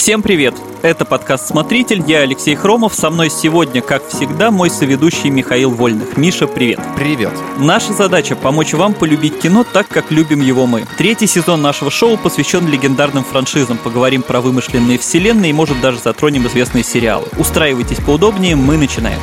Всем привет! Это подкаст «Смотритель», я Алексей Хромов, со мной сегодня, как всегда, мой соведущий Михаил Вольных. Миша, привет! Привет! Наша задача – помочь вам полюбить кино так, как любим его мы. Третий сезон нашего шоу посвящен легендарным франшизам, поговорим про вымышленные вселенные и, может, даже затронем известные сериалы. Устраивайтесь поудобнее, мы начинаем.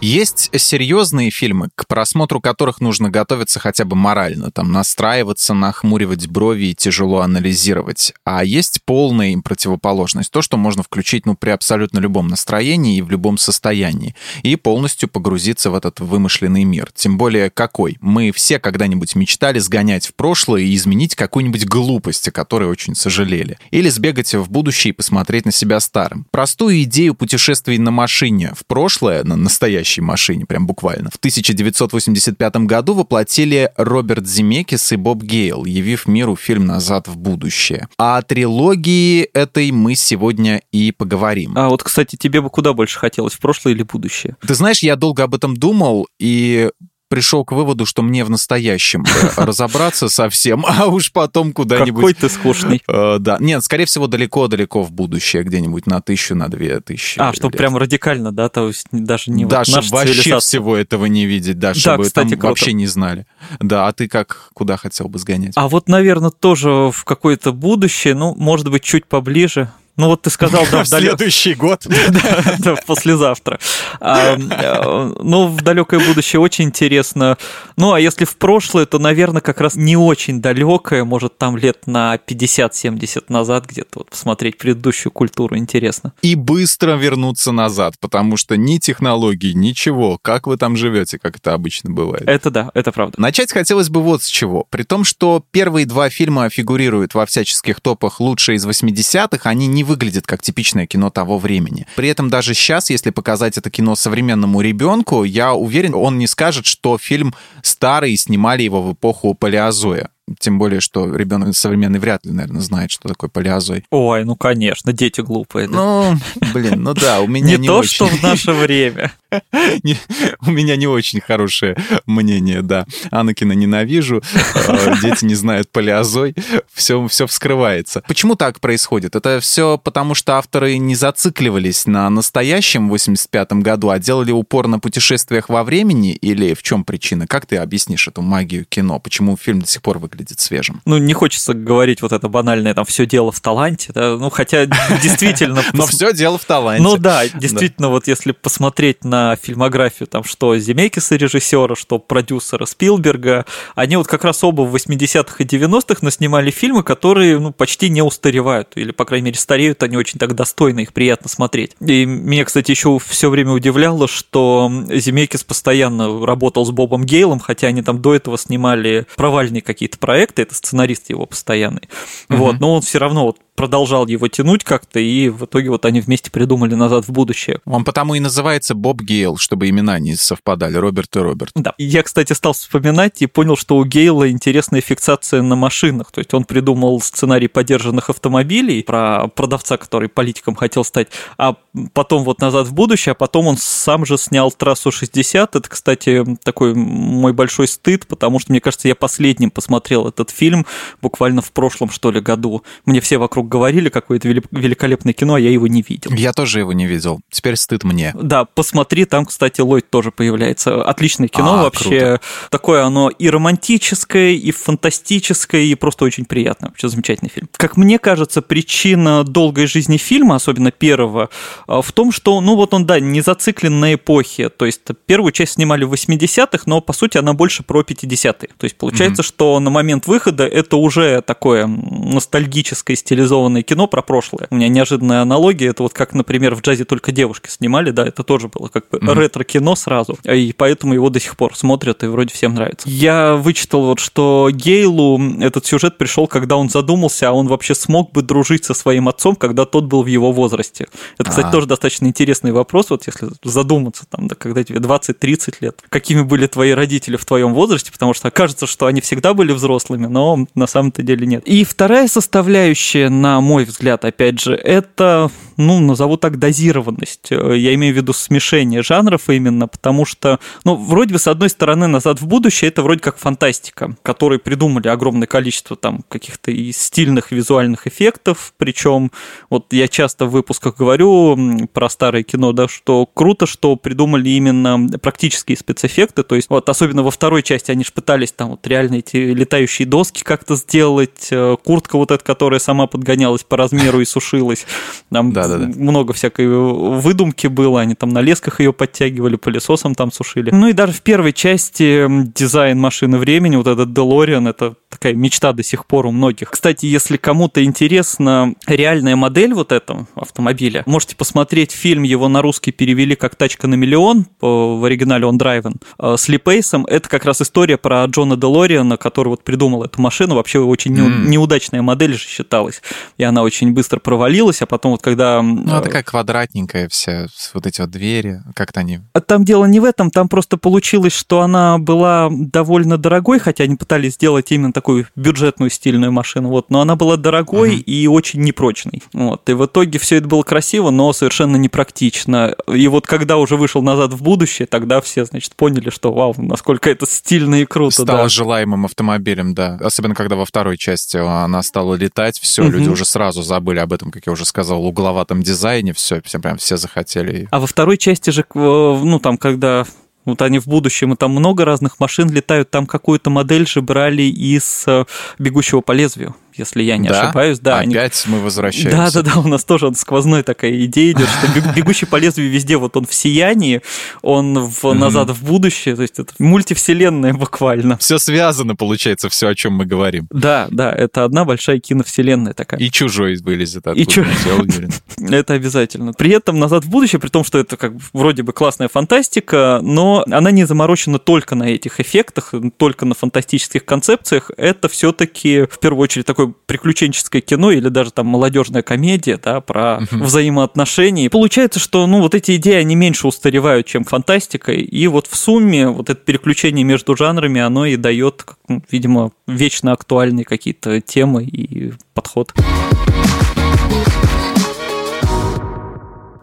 Есть серьезные фильмы, к просмотру которых нужно готовиться хотя бы морально, там настраиваться, нахмуривать брови и тяжело анализировать. А есть полная им противоположность, то, что можно включить ну, при абсолютно любом настроении и в любом состоянии, и полностью погрузиться в этот вымышленный мир. Тем более какой? Мы все когда-нибудь мечтали сгонять в прошлое и изменить какую-нибудь глупость, о которой очень сожалели. Или сбегать в будущее и посмотреть на себя старым. Простую идею путешествий на машине в прошлое, на настоящее настоящей машине, прям буквально. В 1985 году воплотили Роберт Земекис и Боб Гейл, явив миру фильм «Назад в будущее». А о трилогии этой мы сегодня и поговорим. А вот, кстати, тебе бы куда больше хотелось, в прошлое или будущее? Ты знаешь, я долго об этом думал, и пришел к выводу, что мне в настоящем разобраться совсем, а уж потом куда-нибудь... Какой ты скучный. Э, да, нет, скорее всего, далеко-далеко в будущее, где-нибудь на тысячу, на две тысячи. А, чтобы прям радикально, да, то есть даже не Да, чтобы вообще всего этого не видеть, да, чтобы там вообще не знали. Да, а ты как, куда хотел бы сгонять? А вот, наверное, тоже в какое-то будущее, ну, может быть, чуть поближе, ну вот ты сказал, да, в далек... следующий год. да, послезавтра. А, э, ну, в далекое будущее очень интересно. Ну, а если в прошлое, то, наверное, как раз не очень далекое, может, там лет на 50-70 назад где-то вот посмотреть предыдущую культуру интересно. И быстро вернуться назад, потому что ни технологий, ничего. Как вы там живете, как это обычно бывает. Это да, это правда. Начать хотелось бы вот с чего. При том, что первые два фильма фигурируют во всяческих топах лучшие из 80-х, они не выглядит как типичное кино того времени. При этом даже сейчас, если показать это кино современному ребенку, я уверен, он не скажет, что фильм старый, снимали его в эпоху палеозоя. Тем более, что ребенок современный вряд ли, наверное, знает, что такое палеозой. Ой, ну конечно, дети глупые. Да? Ну, блин, ну да, у меня не, то, что в наше время. У меня не очень хорошее мнение, да. Анакина ненавижу, э, дети не знают палеозой, все, все вскрывается. Почему так происходит? Это все потому, что авторы не зацикливались на настоящем 85-м году, а делали упор на путешествиях во времени? Или в чем причина? Как ты объяснишь эту магию кино? Почему фильм до сих пор выглядит выглядит свежим. Ну, не хочется говорить вот это банальное, там, все дело в таланте, да, ну, хотя действительно... Но все дело в таланте. Ну да, действительно, вот если посмотреть на фильмографию, там, что Земекиса режиссера, что продюсера Спилберга, они вот как раз оба в 80-х и 90-х наснимали фильмы, которые, ну, почти не устаревают, или, по крайней мере, стареют они очень так достойно, их приятно смотреть. И меня, кстати, еще все время удивляло, что Земекис постоянно работал с Бобом Гейлом, хотя они там до этого снимали провальные какие-то проекта, это сценарист его постоянный. Угу. Вот, но он все равно вот продолжал его тянуть как-то, и в итоге вот они вместе придумали «Назад в будущее». Он потому и называется Боб Гейл, чтобы имена не совпадали, Роберт и Роберт. Да. Я, кстати, стал вспоминать и понял, что у Гейла интересная фиксация на машинах. То есть он придумал сценарий подержанных автомобилей про продавца, который политиком хотел стать, а потом вот «Назад в будущее», а потом он сам же снял «Трассу 60». Это, кстати, такой мой большой стыд, потому что, мне кажется, я последним посмотрел этот фильм буквально в прошлом, что ли, году. Мне все вокруг говорили, какое-то великолепное кино, а я его не видел. Я тоже его не видел. Теперь стыд мне. Да, посмотри, там, кстати, Ллойд тоже появляется. Отличное кино а, вообще. Круто. Такое оно и романтическое, и фантастическое, и просто очень приятное. Вообще замечательный фильм. Как мне кажется, причина долгой жизни фильма, особенно первого, а, в том, что, ну вот он, да, не зациклен на эпохе. То есть первую часть снимали в 80-х, но по сути она больше про 50-е. То есть получается, mm-hmm. что на момент выхода это уже такое ностальгическое стилизованное стилизованное кино про прошлое. У меня неожиданная аналогия, это вот как, например, в джазе только девушки снимали, да, это тоже было как бы mm-hmm. ретро-кино сразу, и поэтому его до сих пор смотрят, и вроде всем нравится. Я вычитал вот, что Гейлу этот сюжет пришел, когда он задумался, а он вообще смог бы дружить со своим отцом, когда тот был в его возрасте. Это, кстати, А-а-а. тоже достаточно интересный вопрос, вот если задуматься, там, да, когда тебе 20-30 лет, какими были твои родители в твоем возрасте, потому что кажется, что они всегда были взрослыми, но на самом-то деле нет. И вторая составляющая, на на мой взгляд, опять же, это, ну, назову так, дозированность. Я имею в виду смешение жанров именно, потому что, ну, вроде бы, с одной стороны, «Назад в будущее» — это вроде как фантастика, которые придумали огромное количество там каких-то и стильных визуальных эффектов, причем вот я часто в выпусках говорю про старое кино, да, что круто, что придумали именно практические спецэффекты, то есть вот особенно во второй части они же пытались там вот реально эти летающие доски как-то сделать, э, куртка вот эта, которая сама подгонялась по размеру и сушилась, там да, да, да. много всякой выдумки было, они там на лесках ее подтягивали, пылесосом там сушили. Ну и даже в первой части дизайн машины времени, вот этот DeLorean, это такая мечта до сих пор у многих. Кстати, если кому-то интересна реальная модель вот этого автомобиля, можете посмотреть фильм, его на русский перевели как «Тачка на миллион», в оригинале он драйвен, э, с Ли Пейсом. Это как раз история про Джона Делориана, который вот придумал эту машину. Вообще очень mm. неудачная модель же считалась. И она очень быстро провалилась, а потом вот когда... Ну, она такая квадратненькая вся, вот эти вот двери, как-то они... А там дело не в этом, там просто получилось, что она была довольно дорогой, хотя они пытались сделать именно такую бюджетную стильную машину, вот, но она была дорогой uh-huh. и очень непрочной. Вот, и в итоге все это было красиво, но совершенно непрактично. И вот когда уже вышел «Назад в будущее», тогда все, значит, поняли, что вау, насколько это стильно и круто. Стало да. желаемым автомобилем, да. Особенно, когда во второй части она стала летать, все, uh-huh. люди уже сразу забыли об этом, как я уже сказал, угловатом дизайне, все, все прям все захотели. А во второй части же, ну, там, когда вот они в будущем, и там много разных машин летают, там какую-то модель же брали из э, «Бегущего по лезвию» если я не да? ошибаюсь. Да, опять они... мы возвращаемся. Да, да, да, у нас тоже сквозной такая идея идет, что бегущий по лезвию везде, вот он в сиянии, он в назад в будущее, то есть это мультивселенная буквально. Все связано, получается, все, о чем мы говорим. Да, да, это одна большая киновселенная такая. И чужой вылезет оттуда, И чу... я уверен. Это обязательно. При этом назад в будущее, при том, что это как вроде бы классная фантастика, но она не заморочена только на этих эффектах, только на фантастических концепциях. Это все-таки в первую очередь такой приключенческое кино или даже там молодежная комедия, да, про uh-huh. взаимоотношения. И получается, что, ну, вот эти идеи, они меньше устаревают, чем фантастика, и вот в сумме вот это переключение между жанрами, оно и дает, ну, видимо, вечно актуальные какие-то темы и подход.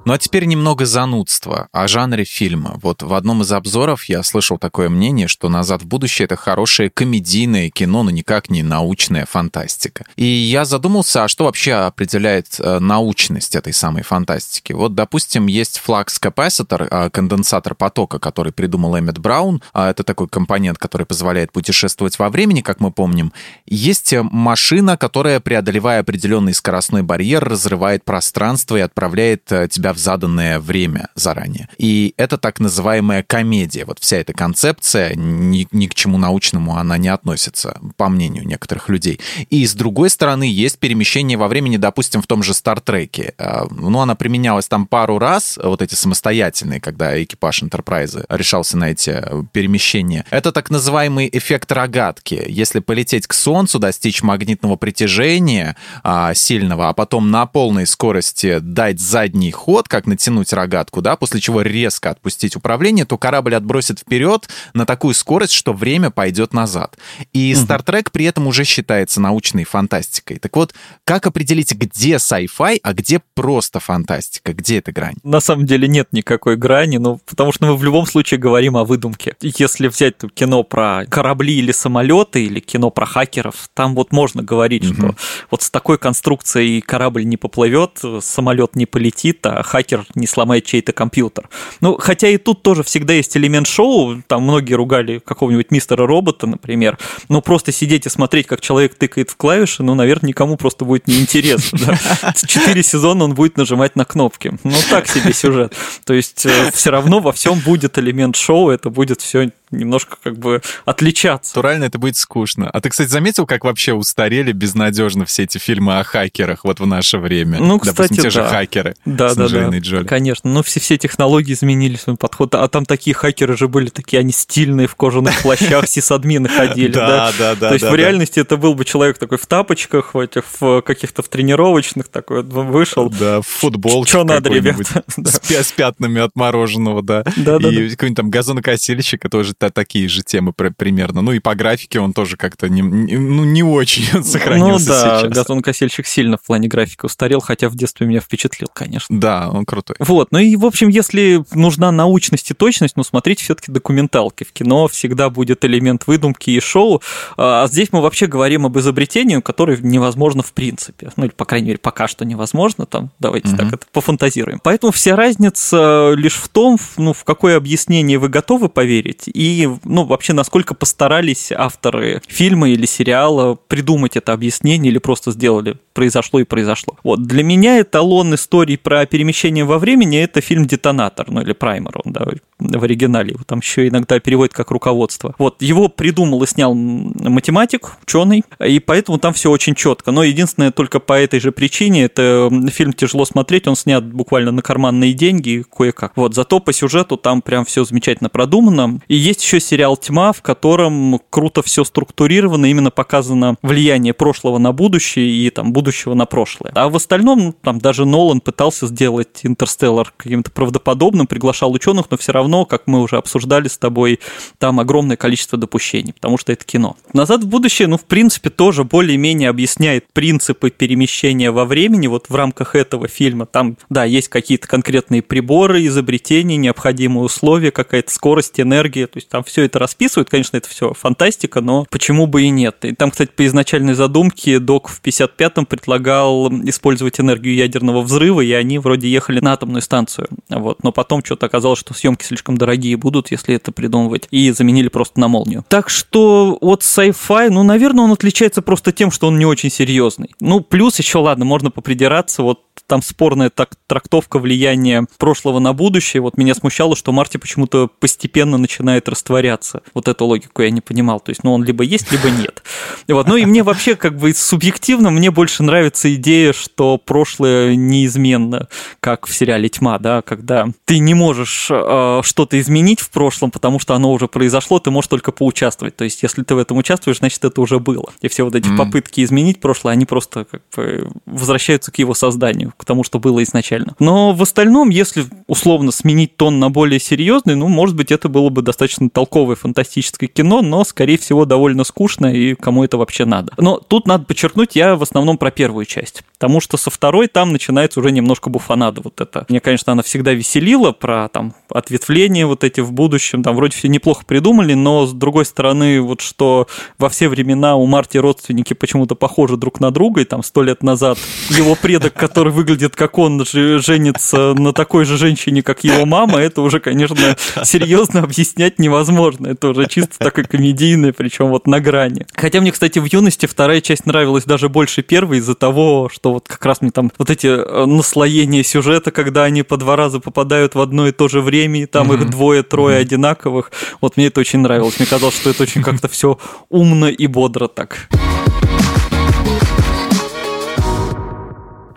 Ну а теперь немного занудства о жанре фильма. Вот в одном из обзоров я слышал такое мнение, что «Назад в будущее» — это хорошее комедийное кино, но никак не научная фантастика. И я задумался, а что вообще определяет э, научность этой самой фантастики? Вот, допустим, есть флакс-капаситор, э, конденсатор потока, который придумал Эммет Браун. А это такой компонент, который позволяет путешествовать во времени, как мы помним. Есть э, машина, которая, преодолевая определенный скоростной барьер, разрывает пространство и отправляет тебя в заданное время заранее. И это так называемая комедия. Вот вся эта концепция ни, ни к чему научному она не относится, по мнению некоторых людей. И с другой стороны, есть перемещение во времени, допустим, в том же Стартреке. А, ну, она применялась там пару раз, вот эти самостоятельные, когда экипаж Энтерпрайза решался на эти перемещения. Это так называемый эффект рогатки. Если полететь к Солнцу, достичь магнитного притяжения а, сильного, а потом на полной скорости дать задний ход, вот как натянуть рогатку, да, после чего резко отпустить управление, то корабль отбросит вперед на такую скорость, что время пойдет назад. И Star Trek при этом уже считается научной фантастикой. Так вот, как определить, где sci-fi, а где просто фантастика? Где эта грань? На самом деле нет никакой грани, ну, потому что мы в любом случае говорим о выдумке. Если взять кино про корабли или самолеты, или кино про хакеров, там вот можно говорить, угу. что вот с такой конструкцией корабль не поплывет, самолет не полетит, а хакер не сломает чей-то компьютер. Ну, хотя и тут тоже всегда есть элемент шоу, там многие ругали какого-нибудь мистера робота, например, но просто сидеть и смотреть, как человек тыкает в клавиши, ну, наверное, никому просто будет неинтересно. Четыре сезона он будет нажимать на кнопки. Ну, так себе сюжет. То есть э, все равно во всем будет элемент шоу, это будет все немножко как бы отличаться. Натурально это будет скучно. А ты, кстати, заметил, как вообще устарели безнадежно все эти фильмы о хакерах вот в наше время? Ну, кстати, Допустим, те да. же хакеры да, с да, да. Джоли. Конечно, но все, все технологии изменились, свой подход. А там такие хакеры же были такие, они стильные, в кожаных плащах, сисадмины ходили, да? Да, да, То есть в реальности это был бы человек такой в тапочках, в этих, каких-то в тренировочных, такой вышел. Да, в футболке Что надо, ребят? С пятнами от мороженого, да. Да, да. И какой-нибудь там газонокосильщик, тоже такие же темы примерно. Ну и по графике он тоже как-то не, ну, не очень сохранился Ну да, сейчас. Гастон Косельщик сильно в плане графики устарел, хотя в детстве меня впечатлил, конечно. Да, он крутой. Вот, ну и, в общем, если нужна научность и точность, ну, смотрите все-таки документалки. В кино всегда будет элемент выдумки и шоу. А здесь мы вообще говорим об изобретении, которое невозможно в принципе. Ну, или, по крайней мере, пока что невозможно. Там, давайте угу. так это пофантазируем. Поэтому вся разница лишь в том, ну, в какое объяснение вы готовы поверить, и, ну, вообще, насколько постарались авторы фильма или сериала придумать это объяснение или просто сделали произошло и произошло. Вот, для меня эталон истории про перемещение во времени – это фильм «Детонатор», ну, или «Праймер», он, да, в оригинале, его там еще иногда переводят как руководство. Вот, его придумал и снял математик, ученый, и поэтому там все очень четко. Но единственное, только по этой же причине, это фильм тяжело смотреть, он снят буквально на карманные деньги, кое-как. Вот, зато по сюжету там прям все замечательно продумано. И есть еще сериал «Тьма», в котором круто все структурировано, именно показано влияние прошлого на будущее и там будущего на прошлое. А в остальном, там даже Нолан пытался сделать «Интерстеллар» каким-то правдоподобным, приглашал ученых, но все равно, как мы уже обсуждали с тобой, там огромное количество допущений, потому что это кино. «Назад в будущее», ну, в принципе, тоже более-менее объясняет принципы перемещения во времени. Вот в рамках этого фильма там, да, есть какие-то конкретные приборы, изобретения, необходимые условия, какая-то скорость, энергия. То есть там все это расписывают. Конечно, это все фантастика, но почему бы и нет. И там, кстати, по изначальной задумке док в 55-м предлагал использовать энергию ядерного взрыва, и они вроде ехали на атомную станцию. Вот. Но потом что-то оказалось, что съемки слишком дорогие будут, если это придумывать, и заменили просто на молнию. Так что вот sci-fi, ну, наверное, он отличается просто тем, что он не очень серьезный. Ну, плюс еще, ладно, можно попридираться, вот там спорная так, трактовка влияния прошлого на будущее. Вот меня смущало, что Марти почему-то постепенно начинает растворяться. Вот эту логику я не понимал. То есть, ну, он либо есть, либо нет. Вот. Ну и мне вообще как бы субъективно мне больше нравится идея, что прошлое неизменно, как в сериале «Тьма», да, когда ты не можешь э, что-то изменить в прошлом, потому что оно уже произошло, ты можешь только поучаствовать. То есть, если ты в этом участвуешь, значит, это уже было. И все вот эти mm. попытки изменить прошлое, они просто как бы возвращаются к его созданию, к тому, что было изначально. Но в остальном, если условно сменить тон на более серьезный, ну, может быть, это было бы достаточно толковое фантастическое кино, но, скорее всего, довольно скучно, и кому это вообще надо. Но тут надо подчеркнуть, я в основном про первую часть, потому что со второй там начинается уже немножко буфанада вот это. Мне, конечно, она всегда веселила про там ответвления вот эти в будущем, там вроде все неплохо придумали, но с другой стороны, вот что во все времена у Марти родственники почему-то похожи друг на друга, и там сто лет назад его предок, который выглядит как он, женится на такой же женщине, как его мама, это уже, конечно, серьезно объяснять невозможно. Это уже чисто такое комедийное, причем вот на грани. Хотя мне, кстати, в юности вторая часть нравилась даже больше первой из-за того, что вот как раз мне там вот эти э, наслоения сюжета, когда они по два раза попадают в одно и то же время, и там mm-hmm. их двое-трое mm-hmm. одинаковых. Вот мне это очень нравилось. Мне казалось, что это очень как-то все умно и бодро так.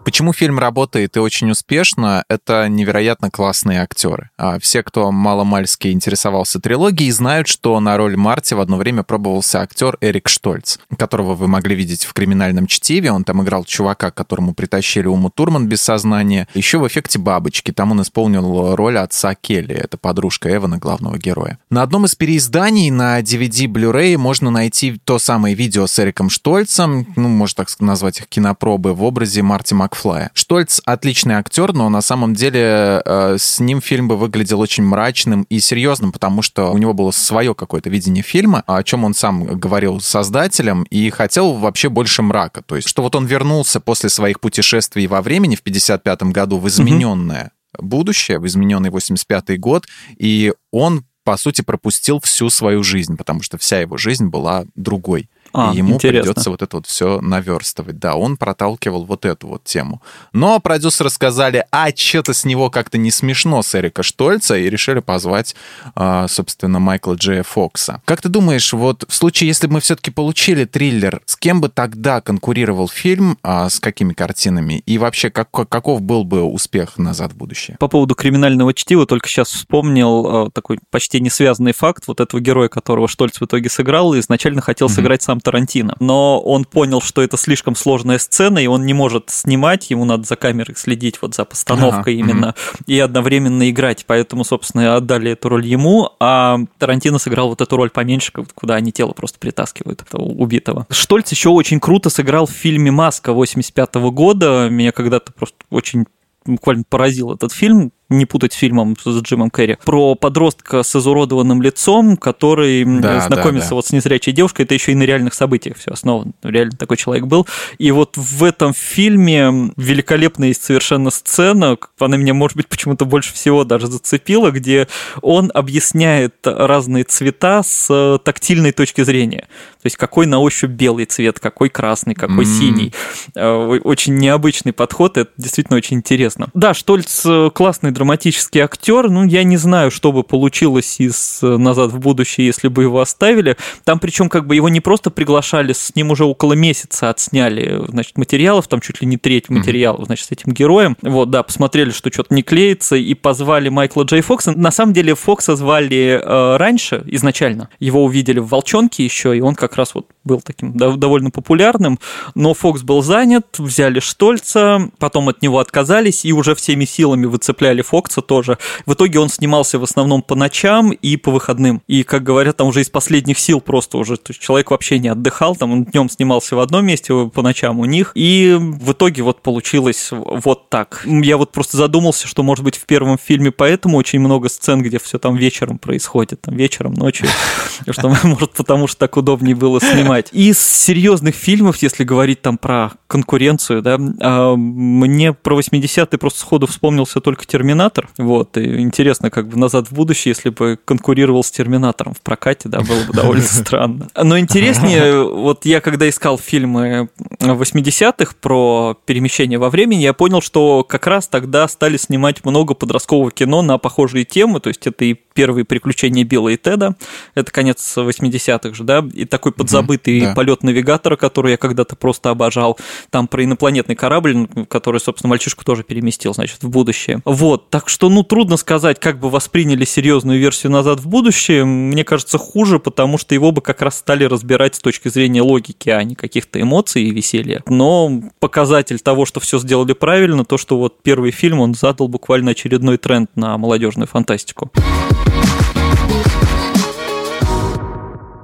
Почему фильм работает и очень успешно, это невероятно классные актеры. А все, кто маломальски интересовался трилогией, знают, что на роль Марти в одно время пробовался актер Эрик Штольц, которого вы могли видеть в «Криминальном чтиве». Он там играл чувака, которому притащили Уму Турман без сознания. Еще в «Эффекте бабочки». Там он исполнил роль отца Келли. Это подружка Эвана, главного героя. На одном из переизданий на DVD Blu-ray можно найти то самое видео с Эриком Штольцем, ну, можно так назвать их кинопробы, в образе Марти Макфлая Макфлая. Штольц отличный актер, но на самом деле э, с ним фильм бы выглядел очень мрачным и серьезным, потому что у него было свое какое-то видение фильма, о чем он сам говорил создателям, и хотел вообще больше мрака. То есть, что вот он вернулся после своих путешествий во времени в 55 году в измененное mm-hmm. будущее, в измененный 85 год, и он по сути, пропустил всю свою жизнь, потому что вся его жизнь была другой. А, и ему интересно. придется вот это вот все наверстывать. Да, он проталкивал вот эту вот тему. Но продюсеры сказали, а что-то с него как-то не смешно с Эрика Штольца, и решили позвать, а, собственно, Майкла Джея Фокса. Как ты думаешь, вот в случае, если бы мы все-таки получили триллер, с кем бы тогда конкурировал фильм, а с какими картинами? И вообще, как, каков был бы успех «Назад в будущее»? По поводу криминального чтива только сейчас вспомнил а, такой почти не связанный факт вот этого героя, которого Штольц в итоге сыграл, и изначально хотел mm-hmm. сыграть сам Квентином Тарантино. Но он понял, что это слишком сложная сцена, и он не может снимать, ему надо за камерой следить вот за постановкой ага, именно, угу. и одновременно играть. Поэтому, собственно, отдали эту роль ему, а Тарантино сыграл вот эту роль поменьше, куда они тело просто притаскивают этого убитого. Штольц еще очень круто сыграл в фильме «Маска» 85 -го года. Меня когда-то просто очень буквально поразил этот фильм не путать с фильмом с Джимом Керри, про подростка с изуродованным лицом, который да, знакомится да, да. вот с незрячей девушкой, это еще и на реальных событиях все основано, реально такой человек был. И вот в этом фильме великолепная есть совершенно сцена, она меня, может быть, почему-то больше всего даже зацепила, где он объясняет разные цвета с тактильной точки зрения. То есть какой на ощупь белый цвет, какой красный, какой mm. синий. Э, очень необычный подход, это действительно очень интересно. Да, Штольц э, классный драматический актер. Ну, я не знаю, что бы получилось из э, «Назад в будущее», если бы его оставили. Там причем как бы его не просто приглашали, с ним уже около месяца отсняли, значит, материалов, там чуть ли не треть материалов, значит, с этим героем. Вот, да, посмотрели, что что-то не клеится, и позвали Майкла Джей Фокса. На самом деле Фокса звали э, раньше, изначально. Его увидели в «Волчонке» еще, и он как раз вот был таким довольно популярным, но Фокс был занят, взяли Штольца, потом от него отказались и уже всеми силами выцепляли Фокса тоже. В итоге он снимался в основном по ночам и по выходным. И, как говорят, там уже из последних сил просто уже то есть человек вообще не отдыхал, там он днем снимался в одном месте, по ночам у них. И в итоге вот получилось вот так. Я вот просто задумался, что, может быть, в первом фильме поэтому очень много сцен, где все там вечером происходит, там вечером, ночью, что, может, потому что так удобнее было снимать. Из серьезных фильмов, если говорить там про конкуренцию, да, а, мне про 80-е просто сходу вспомнился только «Терминатор», Терминатор. Вот, и интересно, как бы назад в будущее, если бы конкурировал с Терминатором в прокате, да, было бы довольно странно. Но интереснее, вот я когда искал фильмы 80-х про перемещение во времени, я понял, что как раз тогда стали снимать много подросткового кино на похожие темы, то есть это и первые приключения Билла и Теда, это конец 80-х же, да, и такой подзабытый да. полет навигатора, который я когда-то просто обожал, там про инопланетный корабль, который, собственно, мальчишку тоже переместил, значит, в будущее. Вот, так что, ну, трудно сказать, как бы восприняли серьезную версию «Назад в будущее». Мне кажется, хуже, потому что его бы как раз стали разбирать с точки зрения логики, а не каких-то эмоций и веселья. Но показатель того, что все сделали правильно, то, что вот первый фильм, он задал буквально очередной тренд на молодежную фантастику.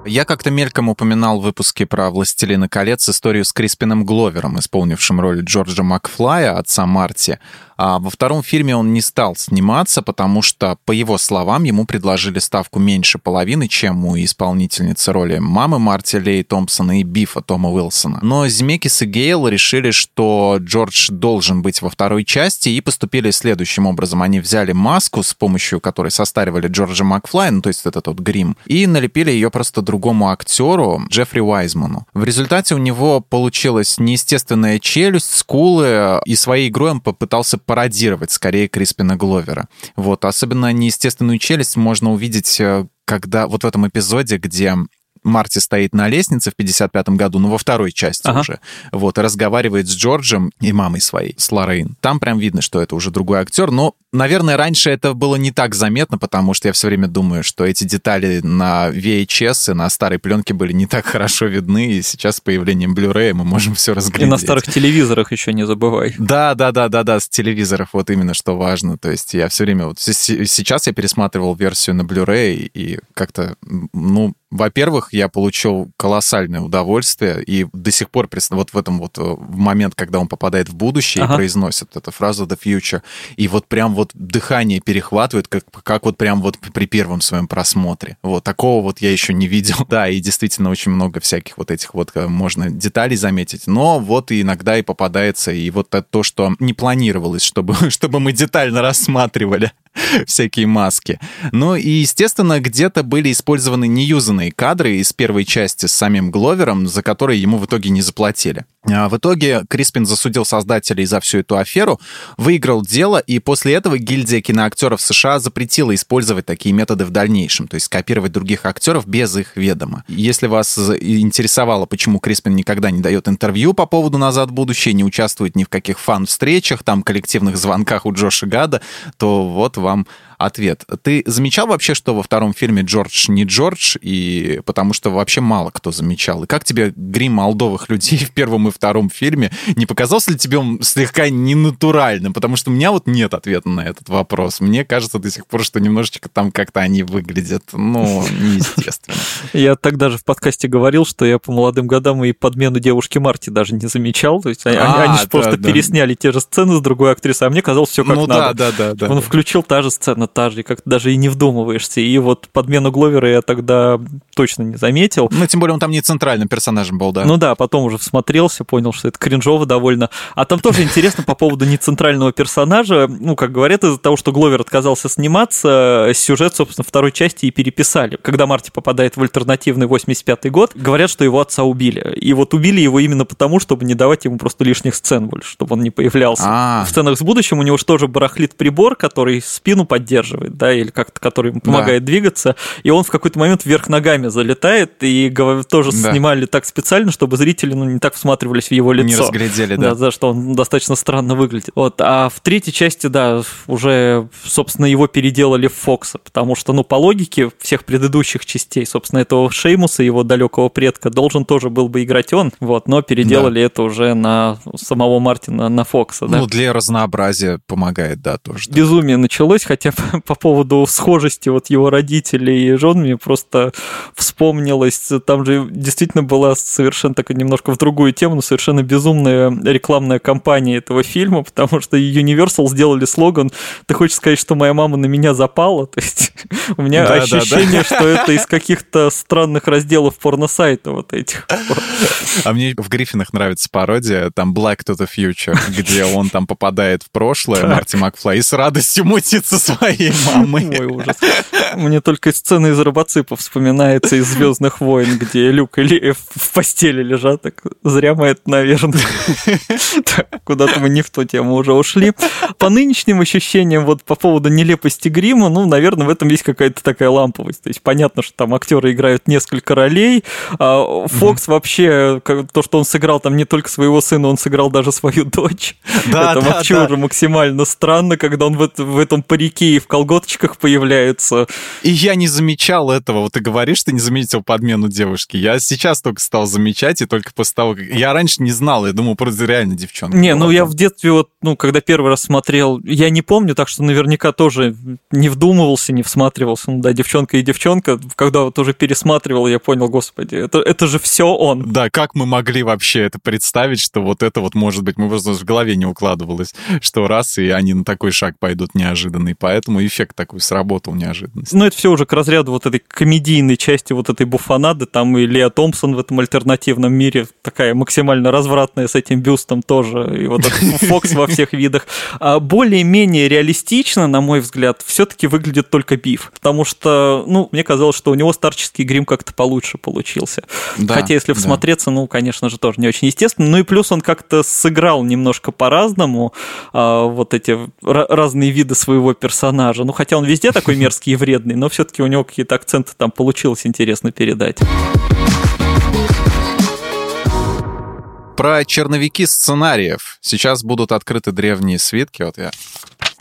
Я как-то мельком упоминал в выпуске про «Властелина колец» историю с Криспином Гловером, исполнившим роль Джорджа Макфлая, отца Марти. А во втором фильме он не стал сниматься, потому что, по его словам, ему предложили ставку меньше половины, чем у исполнительницы роли мамы Марти Лей Томпсона и Бифа Тома Уилсона. Но Змекис и Гейл решили, что Джордж должен быть во второй части, и поступили следующим образом. Они взяли маску, с помощью которой состаривали Джорджа Макфлай, ну, то есть это тот грим, и налепили ее просто другому актеру, Джеффри Уайзману. В результате у него получилась неестественная челюсть, скулы, и своей игрой он попытался пародировать скорее Криспина Гловера. Вот, особенно неестественную челюсть можно увидеть, э, когда вот в этом эпизоде, где Марти стоит на лестнице в 55-м году, ну, во второй части ага. уже, вот, и разговаривает с Джорджем и мамой своей, с Лоррейн. Там прям видно, что это уже другой актер, но, наверное, раньше это было не так заметно, потому что я все время думаю, что эти детали на VHS и на старой пленке были не так хорошо видны, и сейчас с появлением Blu-ray мы можем все разглядеть. И на старых телевизорах еще не забывай. Да, да, да, да, да, с телевизоров вот именно что важно. То есть я все время вот сейчас я пересматривал версию на Blu-ray и как-то, ну, во-первых, я получил колоссальное удовольствие, и до сих пор, вот в этом вот э, момент, когда он попадает в будущее ага. и произносит эту фразу «the future», и вот прям вот дыхание перехватывает, как, как вот прям вот при первом своем просмотре. Вот такого вот я еще не видел. Да, и действительно очень много всяких вот этих вот э, можно деталей заметить, но вот иногда и попадается, и вот то, что не планировалось, чтобы, чтобы мы детально рассматривали. всякие маски. Ну и, естественно, где-то были использованы неюзанные кадры из первой части с самим Гловером, за которые ему в итоге не заплатили. А в итоге Криспин засудил создателей за всю эту аферу, выиграл дело, и после этого гильдия киноактеров США запретила использовать такие методы в дальнейшем, то есть копировать других актеров без их ведома. Если вас интересовало, почему Криспин никогда не дает интервью по поводу «Назад в будущее», не участвует ни в каких фан-встречах, там коллективных звонках у Джоша Гада, то вот вам ответ. Ты замечал вообще, что во втором фильме Джордж не Джордж, и потому что вообще мало кто замечал. И как тебе грим молдовых людей в первом и втором фильме? Не показался ли тебе он слегка ненатуральным? Потому что у меня вот нет ответа на этот вопрос. Мне кажется до сих пор, что немножечко там как-то они выглядят, ну, неестественно. Я тогда же в подкасте говорил, что я по молодым годам и подмену девушки Марти даже не замечал. То есть они, а, они же да, просто пересняли те же сцены с другой актрисой, а мне казалось все как ну, надо. Да, да, да, Он включил та же сцена, та же, как даже и не вдумываешься. И вот подмену Гловера я тогда точно не заметил. Ну, тем более он там не центральным персонажем был, да? Ну да, потом уже всмотрелся, понял, что это кринжово довольно. А там тоже интересно по поводу нецентрального персонажа. Ну, как говорят, из-за того, что Гловер отказался сниматься, сюжет, собственно, второй части и переписали. Когда Марти попадает в альтернативный 85-й год, говорят, что его отца убили. И вот убили его именно потому, чтобы не давать ему просто лишних сцен больше, чтобы он не появлялся. А-а-а. В сценах с будущим у него же тоже барахлит прибор, который спину поддерживает, да, или как-то который ему помогает да. двигаться, и он в какой-то момент вверх ногами залетает, и тоже да. снимали так специально, чтобы зрители ну, не так всматривались в его лицо. Не разглядели, да. Да, за что он достаточно странно выглядит. Вот. А в третьей части, да, уже, собственно, его переделали в Фокса, потому что, ну, по логике всех предыдущих частей, собственно, этого Шеймуса, его далекого предка, должен тоже был бы играть он, вот, но переделали да. это уже на самого Мартина, на Фокса, да. Ну, для разнообразия помогает, да, тоже. Безумие началось, хотя по поводу схожести вот его родителей и жен мне просто вспомнилось, там же действительно была совершенно такая немножко в другую тему, но совершенно безумная рекламная кампания этого фильма, потому что Universal сделали слоган «Ты хочешь сказать, что моя мама на меня запала?» То есть у меня да, ощущение, да, да. что это из каких-то странных разделов порносайта вот этих. А мне в Гриффинах нравится пародия, там Black to the Future, где он там попадает в прошлое, Марти Макфлай, и с радостью мутится своей мамой. Ой, ужас. Мне только сцена из робоципа вспоминается из Звездных войн, где Люк и Ли в постели лежат. Так зря мы это, наверное. Куда-то мы не в ту тему уже ушли. По нынешним ощущениям, вот по поводу нелепости грима, ну, наверное, в этом есть какая-то такая ламповость. То есть понятно, что там актеры играют несколько ролей. А Фокс вообще, то, что он сыграл там не только своего сына, он сыграл даже свою дочь. Да, это да, вообще да. уже максимально странно, когда он в, в этом парике и в колготочках появляется. И я не замечал этого. Вот ты говоришь, что не заметил подмену девушки. Я сейчас только стал замечать, и только после того, как... Я раньше не знал, я думал, просто реально девчонка. Не, ну я в детстве вот, ну, когда первый раз смотрел, я не помню, так что наверняка тоже не вдумывался, не всматривался. Ну да, девчонка и девчонка. Когда вот уже пересматривал, я понял, господи, это, это же все он. Да, как мы могли вообще это представить, что вот это вот может быть, мы просто в голове не укладывалось, что раз, и они на такой шаг пойдут неожиданный. Поэтому эффект такой сработал неожиданность. Ну, это все уже к разряду вот этой комедийной части вот этой буфанады. Там и Леа Томпсон в этом альтернативном мире такая максимально развратная с этим бюстом тоже. И вот этот Фокс во всех видах. А более-менее реалистично, на мой взгляд, все-таки выглядит только Биф. Потому что, ну, мне казалось, что у него старческий грим как-то получше получился. Да, Хотя, если всмотреться, да. ну, конечно же, тоже не очень естественно. Ну и плюс он как-то сыграл немножко по-разному а, вот эти разные виды своего персонажа. Ну, хотя он везде такой мерзкий и вредный, но все-таки у него какие-то акценты там получилось интересно передать. Про черновики сценариев. Сейчас будут открыты древние свитки. Вот я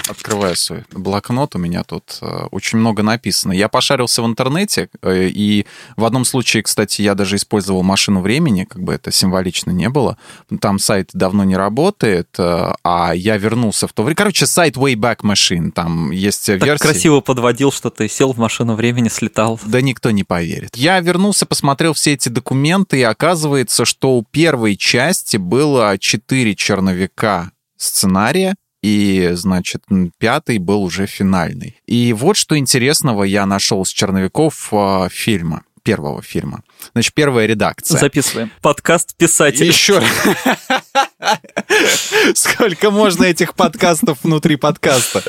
Открываю свой блокнот, у меня тут э, очень много написано. Я пошарился в интернете, э, и в одном случае, кстати, я даже использовал машину времени, как бы это символично не было. Там сайт давно не работает, э, а я вернулся в то время. Короче, сайт Wayback Machine, там есть так версии. красиво подводил, что ты сел в машину времени, слетал. Да никто не поверит. Я вернулся, посмотрел все эти документы, и оказывается, что у первой части было четыре черновика сценария, и, значит, пятый был уже финальный. И вот что интересного я нашел с черновиков э, фильма первого фильма. Значит, первая редакция. Записываем. Подкаст писатель. Еще. Сколько можно этих подкастов внутри подкаста?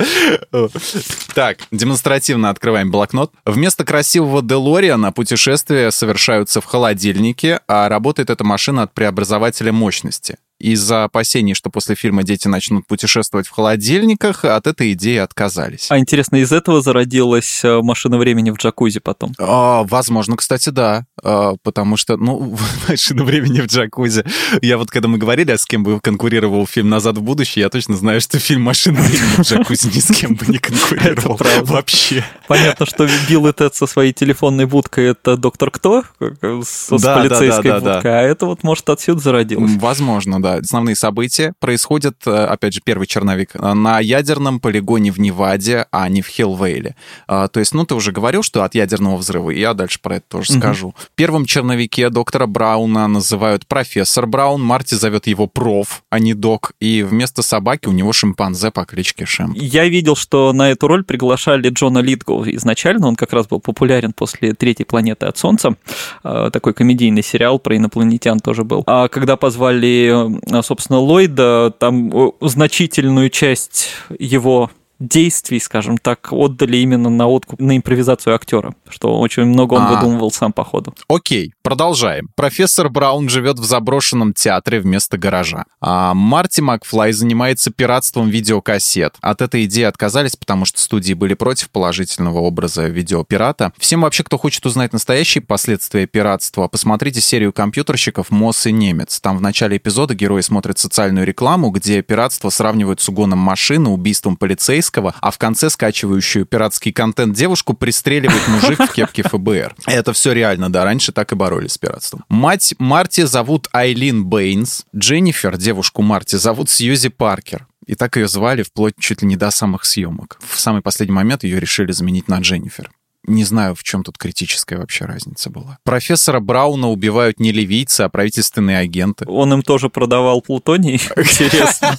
Так, демонстративно открываем блокнот. Вместо красивого Делориана путешествия совершаются в холодильнике, а работает эта машина от преобразователя мощности. Из-за опасений, что после фильма дети начнут путешествовать в холодильниках, от этой идеи отказались. А интересно, из этого зародилась э, машина времени в джакузи потом? А, возможно, кстати, да. А, потому что, ну, машина времени в джакузи. Я вот, когда мы говорили, а с кем бы конкурировал фильм «Назад в будущее», я точно знаю, что фильм «Машина времени в джакузи» ни с кем бы не конкурировал вообще. Понятно, что Билл и Тед со своей телефонной будкой — это доктор кто? С, да, с полицейской будкой. А это вот, может, отсюда зародилось. Возможно, да. Основные события происходят, э, опять же, первый черновик, на ядерном полигоне в Неваде, а не в Хиллвейле. А, то есть, ну, ты уже говорил, что от ядерного взрыва, и я дальше про это тоже угу. скажу. В первом черновике доктора Брауна называют профессор Браун, Марти зовет его проф, а не док, и вместо собаки у него шимпанзе по кличке Шем. Я видел, что на эту роль приглашали Джона Литгоу изначально, он как раз был популярен после «Третьей планеты от Солнца», а, такой комедийный сериал про инопланетян тоже был. А когда позвали, собственно, Ллойда, там значительную часть его действий, скажем так, отдали именно на откуп, на импровизацию актера, что очень много он а, выдумывал сам по ходу. Окей, продолжаем. Профессор Браун живет в заброшенном театре вместо гаража. А Марти Макфлай занимается пиратством видеокассет. От этой идеи отказались, потому что студии были против положительного образа видеопирата. Всем вообще, кто хочет узнать настоящие последствия пиратства, посмотрите серию компьютерщиков «Мосс и немец». Там в начале эпизода герои смотрят социальную рекламу, где пиратство сравнивают с угоном машины, убийством полицейского, полицейского, а в конце скачивающую пиратский контент девушку пристреливает мужик в кепке ФБР. Это все реально, да, раньше так и боролись с пиратством. Мать Марти зовут Айлин Бэйнс, Дженнифер, девушку Марти, зовут Сьюзи Паркер. И так ее звали вплоть чуть ли не до самых съемок. В самый последний момент ее решили заменить на Дженнифер. Не знаю, в чем тут критическая вообще разница была. Профессора Брауна убивают не ливийцы, а правительственные агенты. Он им тоже продавал плутоний, интересно.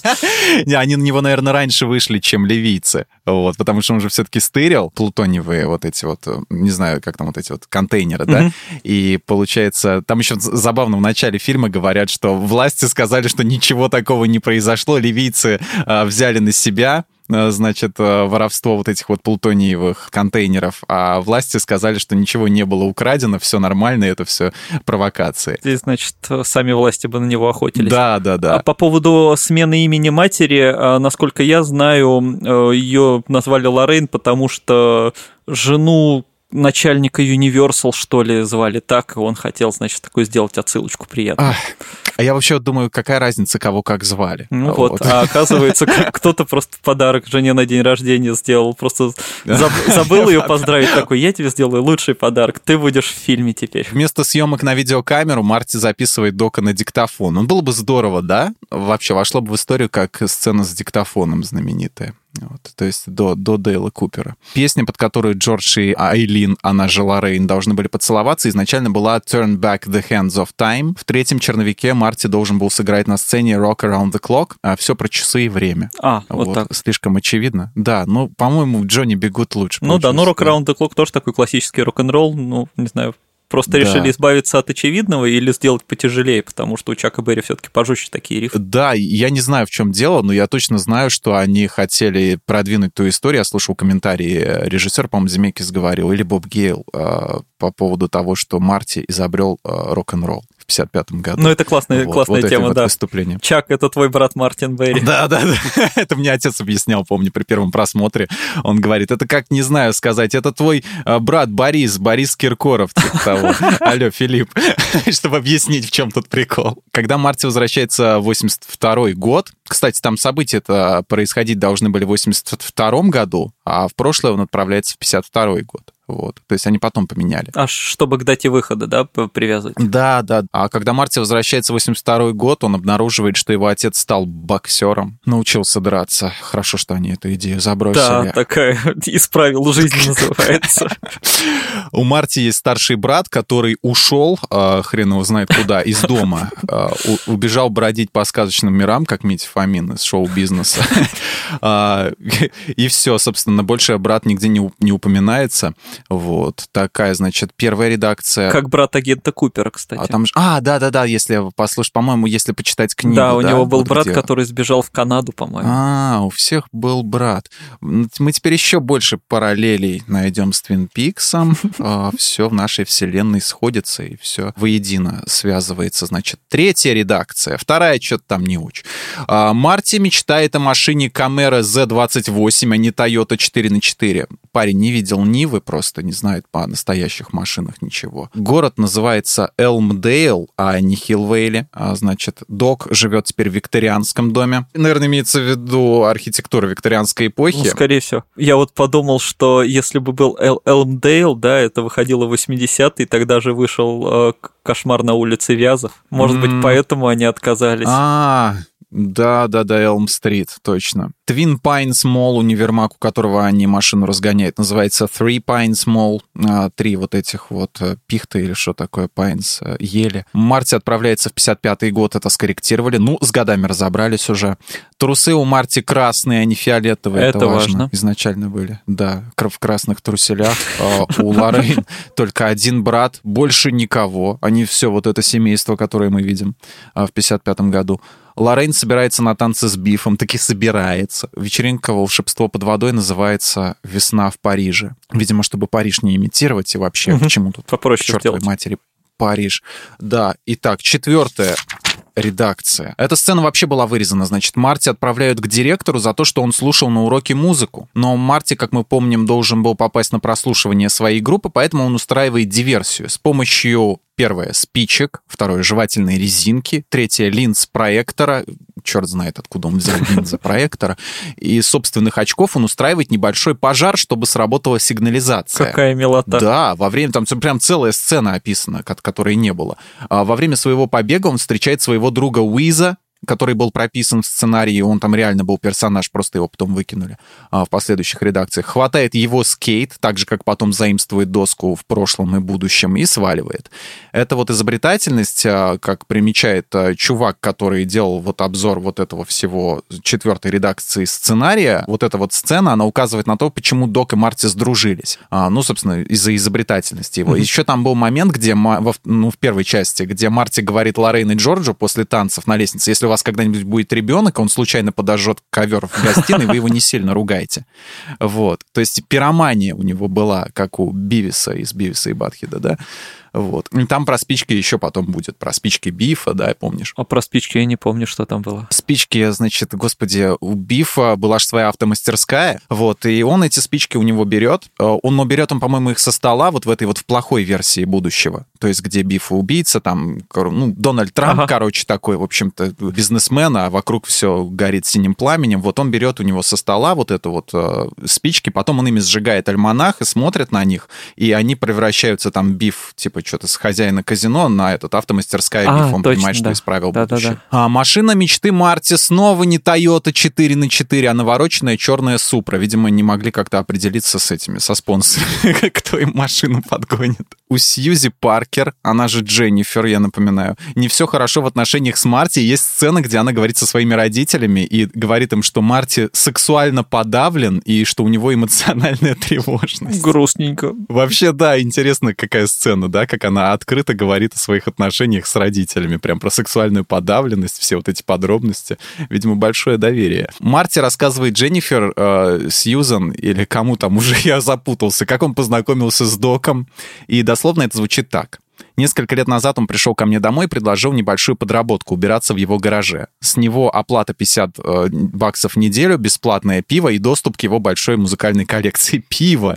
Они на него, наверное, раньше вышли, чем ливийцы. Вот, потому что он же все-таки стырил плутониевые вот эти вот, не знаю, как там вот эти вот контейнеры, да? И получается, там еще забавно в начале фильма говорят, что власти сказали, что ничего такого не произошло, ливийцы а, взяли на себя Э, значит, э, воровство вот этих вот плутониевых контейнеров, а власти сказали, что ничего не было украдено, все нормально, это все провокации. Здесь, значит, сами власти бы на него охотились. Да, да, да. А по поводу смены имени матери, э, насколько я знаю, ее назвали Лоррейн, потому что жену начальника Universal, что ли, звали так, и он хотел, значит, такую сделать отсылочку приятную. Ах, а я вообще думаю, какая разница, кого как звали. Ну вот, вот. а оказывается, кто-то просто подарок жене на день рождения сделал, просто забыл ее поздравить, такой, я тебе сделаю лучший подарок, ты будешь в фильме теперь. Вместо съемок на видеокамеру Марти записывает Дока на диктофон. Ну, было бы здорово, да? Вообще, вошло бы в историю как сцена с диктофоном знаменитая. Вот, то есть до, до Дейла Купера. Песня, под которую Джордж и Айлин, она же Лоррейн, должны были поцеловаться, изначально была Turn Back the Hands of Time. В третьем черновике Марти должен был сыграть на сцене Rock Around the Clock, а все про часы и время. А, вот, вот так. Слишком очевидно. Да, ну, по-моему, Джонни Бегут лучше. Ну да, но Rock Around the Clock тоже такой классический рок-н-ролл, ну, не знаю, Просто да. решили избавиться от очевидного или сделать потяжелее, потому что у Чака Берри все-таки пожестче такие рифы. Да, я не знаю, в чем дело, но я точно знаю, что они хотели продвинуть ту историю. Я слышал комментарии режиссер, по-моему, Земекис говорил, или Боб Гейл э, по поводу того, что Марти изобрел э, рок-н-ролл в 55 году. Ну, это классная, вот, классная вот тема, да. Выступление. Чак — это твой брат Мартин Берри. Да, да, да. это мне отец объяснял, помню, при первом просмотре. Он говорит, это как, не знаю сказать, это твой э, брат Борис, Борис Киркоров, типа того. Алло, Филипп, чтобы объяснить, в чем тут прикол. Когда Марти возвращается в 82 год, кстати, там события-то происходить должны были в 82 году, а в прошлое он отправляется в 52 год. Вот. То есть они потом поменяли. А чтобы к дате выхода, да, привязывать? Да, да. А когда Марти возвращается в 82 год, он обнаруживает, что его отец стал боксером, научился драться. Хорошо, что они эту идею забросили. Да, такая исправил жизнь называется. У Марти есть старший брат, который ушел, а, хрен его знает куда, из дома. А, убежал бродить по сказочным мирам, как Митя Фомин из шоу-бизнеса. А, и все, собственно, больше брат нигде не упоминается. Вот. Такая, значит, первая редакция. Как брат агента Купера, кстати. А, там... а да, да, да, если послушать, по-моему, если почитать книгу. Да, у да, него был вот брат, где... который сбежал в Канаду, по-моему. А, у всех был брат. Мы теперь еще больше параллелей найдем с Твин Пиксом. А, все в нашей вселенной сходится, и все воедино связывается. Значит, третья редакция. Вторая что-то там не уч. А, Марти мечтает о машине Camaro Z28, а не Toyota 4 на 4 Парень не видел Нивы, просто не знает по настоящих машинах ничего. Город называется Элмдейл, а не Хилвейли. А, значит, Док живет теперь в викторианском доме. Наверное, имеется в виду архитектура викторианской эпохи. Ну, скорее всего. Я вот подумал, что если бы был Эл Элмдейл, да, это выходило в 80-е, тогда же вышел э, «Кошмар на улице Вязов». Может mm. быть, поэтому они отказались. А, да, да, да, Элм-стрит, точно. Twin Pines Mall, универмаг, у которого они машину разгоняют, называется Three Pines Mall. А, три вот этих вот э, пихты или что такое, Pines, э, ели. Марти отправляется в 55-й год, это скорректировали. Ну, с годами разобрались уже. Трусы у Марти красные, а не фиолетовые. Это, это важно. важно. Изначально были. Да, в красных труселях. А, у Лоррейн только один брат, больше никого. Они все вот это семейство, которое мы видим а, в 55-м году. Лоррейн собирается на танцы с Бифом, таки собирается. Вечеринка «Волшебство под водой» называется «Весна в Париже». Видимо, чтобы Париж не имитировать и вообще угу. к чему тут Попроще чертовой сделать. матери Париж. Да, итак, четвертое редакция. Эта сцена вообще была вырезана. Значит, Марти отправляют к директору за то, что он слушал на уроке музыку. Но Марти, как мы помним, должен был попасть на прослушивание своей группы, поэтому он устраивает диверсию с помощью Первое — спичек, второе — жевательные резинки, третье — линз проектора, черт знает, откуда он взял линзы проектора, и собственных очков он устраивает небольшой пожар, чтобы сработала сигнализация. Какая милота. Да, во время, там прям целая сцена описана, которой не было. А во время своего побега он встречает своего друга Уиза, который был прописан в сценарии, он там реально был персонаж, просто его потом выкинули а, в последующих редакциях. Хватает его скейт, так же, как потом заимствует доску в прошлом и будущем, и сваливает. Это вот изобретательность, а, как примечает а, чувак, который делал вот обзор вот этого всего четвертой редакции сценария, вот эта вот сцена, она указывает на то, почему Док и Марти сдружились. А, ну, собственно, из-за изобретательности его. Mm-hmm. Еще там был момент, где, ну, в первой части, где Марти говорит Лоррейн и Джорджу после танцев на лестнице, если у вас когда-нибудь будет ребенок, он случайно подожжет ковер в гостиной, вы его не сильно ругаете. Вот. То есть пиромания у него была, как у Бивиса из Бивиса и Батхида, да? Вот. И там про спички еще потом будет, про спички Бифа, да, помнишь? А про спички я не помню, что там было. Спички, значит, господи, у Бифа была же своя автомастерская, вот, и он эти спички у него берет, э, он берет, он, по-моему, их со стола, вот в этой вот в плохой версии будущего, то есть где Биф убийца, там, ну, Дональд Трамп, ага. короче, такой, в общем-то, бизнесмен, а вокруг все горит синим пламенем, вот он берет у него со стола вот эту вот э, спички, потом он ими сжигает альманах и смотрит на них, и они превращаются там Биф, типа, что-то с хозяина казино на этот автомастерская а, он точно, понимает, да. что исправил да, будущее. Да, да. А машина мечты Марти снова не Toyota 4 на 4, а навороченная черная Супра. Видимо, не могли как-то определиться с этими, со спонсорами, кто им машину подгонит. У Сьюзи Паркер, она же Дженнифер, я напоминаю, не все хорошо в отношениях с Марти. Есть сцена, где она говорит со своими родителями и говорит им, что Марти сексуально подавлен и что у него эмоциональная тревожность. Грустненько. Вообще, да, интересно, какая сцена, да, как она открыто говорит о своих отношениях с родителями, прям про сексуальную подавленность, все вот эти подробности. Видимо, большое доверие. Марти рассказывает Дженнифер, э, Сьюзан или кому там уже я запутался, как он познакомился с Доком. И дословно это звучит так. Несколько лет назад он пришел ко мне домой и предложил небольшую подработку убираться в его гараже. С него оплата 50 э, баксов в неделю, бесплатное пиво и доступ к его большой музыкальной коллекции пива.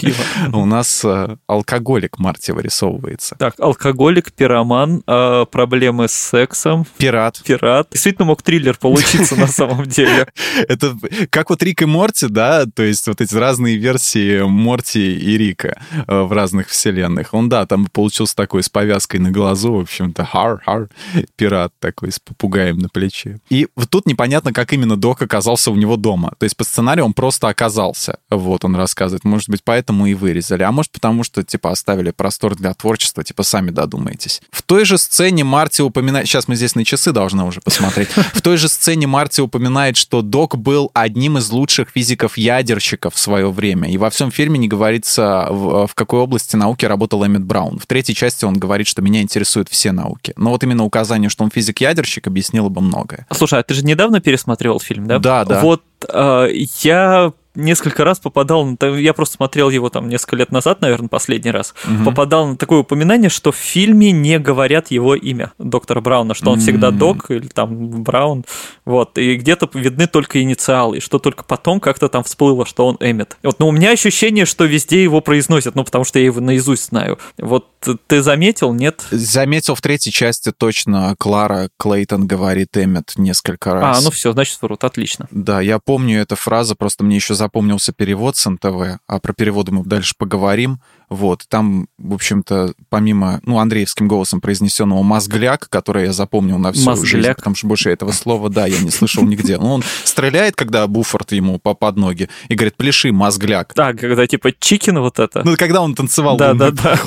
У нас э, алкоголик Марти вырисовывается. Так, алкоголик, пироман, э, проблемы с сексом. Пират. Пират. Действительно мог триллер получиться на самом деле. Это как вот Рик и Морти, да, то есть вот эти разные версии Морти и Рика э, в разных вселенных. Он, да, там получился такой с повязкой повязкой на глазу, в общем-то, хар-хар, пират такой с попугаем на плече. И вот тут непонятно, как именно Док оказался у него дома. То есть по сценарию он просто оказался. Вот он рассказывает. Может быть, поэтому и вырезали. А может, потому что, типа, оставили простор для творчества, типа, сами додумаетесь. В той же сцене Марти упоминает... Сейчас мы здесь на часы должны уже посмотреть. В той же сцене Марти упоминает, что Док был одним из лучших физиков-ядерщиков в свое время. И во всем фильме не говорится, в, в какой области науки работал Эммет Браун. В третьей части он говорит, что меня интересуют все науки. Но вот именно указание, что он физик-ядерщик, объяснило бы многое. Слушай, а ты же недавно пересматривал фильм, да? Да, да. Вот э, я несколько раз попадал, я просто смотрел его там несколько лет назад, наверное, последний раз, угу. попадал на такое упоминание, что в фильме не говорят его имя доктора Брауна, что он всегда док или там Браун, вот, и где-то видны только инициалы, и что только потом как-то там всплыло, что он Эммет. Вот, но у меня ощущение, что везде его произносят, ну, потому что я его наизусть знаю. Вот ты заметил, нет? Заметил в третьей части точно Клара Клейтон говорит Эммет несколько раз. А, ну все, значит, врут, отлично. Да, я помню эту фразу, просто мне еще запомнился перевод с НТВ, а про переводы мы дальше поговорим. Вот, там, в общем-то, помимо, ну, андреевским голосом произнесенного «мозгляк», который я запомнил на всю Мозгляк. жизнь, потому что больше этого слова, да, я не слышал нигде. Ну, он стреляет, когда Буфорд ему по под ноги, и говорит «пляши, мозгляк». Да, когда типа чикен вот это. Ну, когда он танцевал. Да, да, да.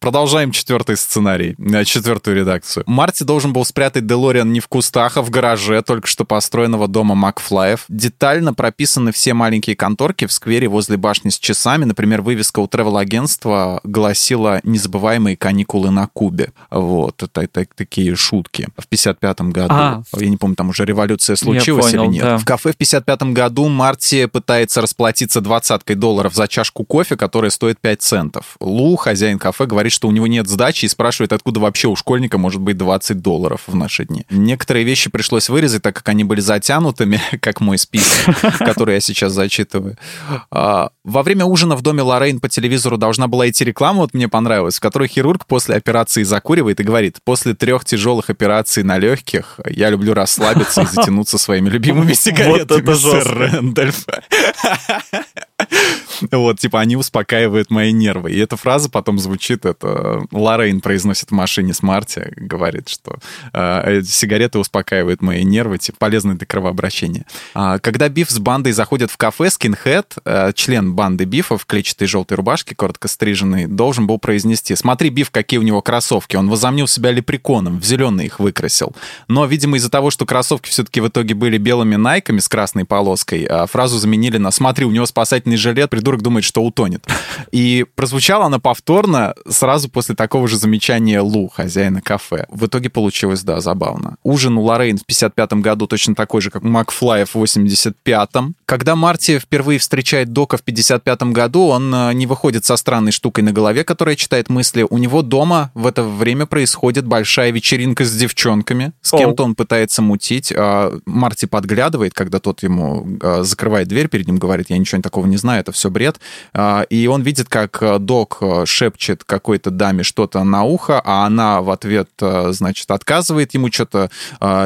Продолжаем четвертый сценарий, э, четвертую редакцию. Марти должен был спрятать Делориан не в кустах, а в гараже только что построенного дома Макфлаев. Детально прописаны все маленькие конторки в сквере возле башни с часами, например, вывеска у travel-агентства гласила «Незабываемые каникулы на Кубе». Вот, это, это такие шутки. В 55 году, а, я не помню, там уже революция случилась понял, или нет. Да. В кафе в 55 году Марти пытается расплатиться двадцаткой долларов за чашку кофе, которая стоит 5 центов. Лу, хозяин кафе, говорит, что у него нет сдачи и спрашивает, откуда вообще у школьника может быть 20 долларов в наши дни. Некоторые вещи пришлось вырезать, так как они были затянутыми, как мой список, который я сейчас зачитываю. А, во время ужина в доме Лоррейн по телевизору должна была идти реклама, вот мне понравилось, в которой хирург после операции закуривает и говорит, после трех тяжелых операций на легких я люблю расслабиться и затянуться своими любимыми сигаретами, сэр Рэндольф. Вот, типа, они успокаивают мои нервы. И эта фраза потом звучит, это Лоррейн произносит в машине с Марти, говорит, что э, сигареты успокаивают мои нервы, типа, полезны для кровообращения. А, когда Биф с бандой заходят в кафе, скинхед, э, член банды Бифа в клетчатой желтой рубашке, коротко стриженный, должен был произнести, смотри, Биф, какие у него кроссовки. Он возомнил себя лепреконом, в зеленый их выкрасил. Но, видимо, из-за того, что кроссовки все-таки в итоге были белыми найками с красной полоской, а фразу заменили на «смотри, у него спасательный жилет, придурок думает, что утонет. И прозвучала она повторно сразу после такого же замечания Лу, хозяина кафе. В итоге получилось, да, забавно. Ужин у Лоррейн в 55-м году точно такой же, как у Макфлая в 85-м. Когда Марти впервые встречает Дока в 55-м году, он э, не выходит со странной штукой на голове, которая читает мысли. У него дома в это время происходит большая вечеринка с девчонками. С кем-то он пытается мутить. А Марти подглядывает, когда тот ему э, закрывает дверь перед ним, говорит, я ничего такого не знаю, это все бред. А, и он видит, как э, док э, шепчет какой-то даме что-то на ухо, а она в ответ, э, значит, отказывает ему что-то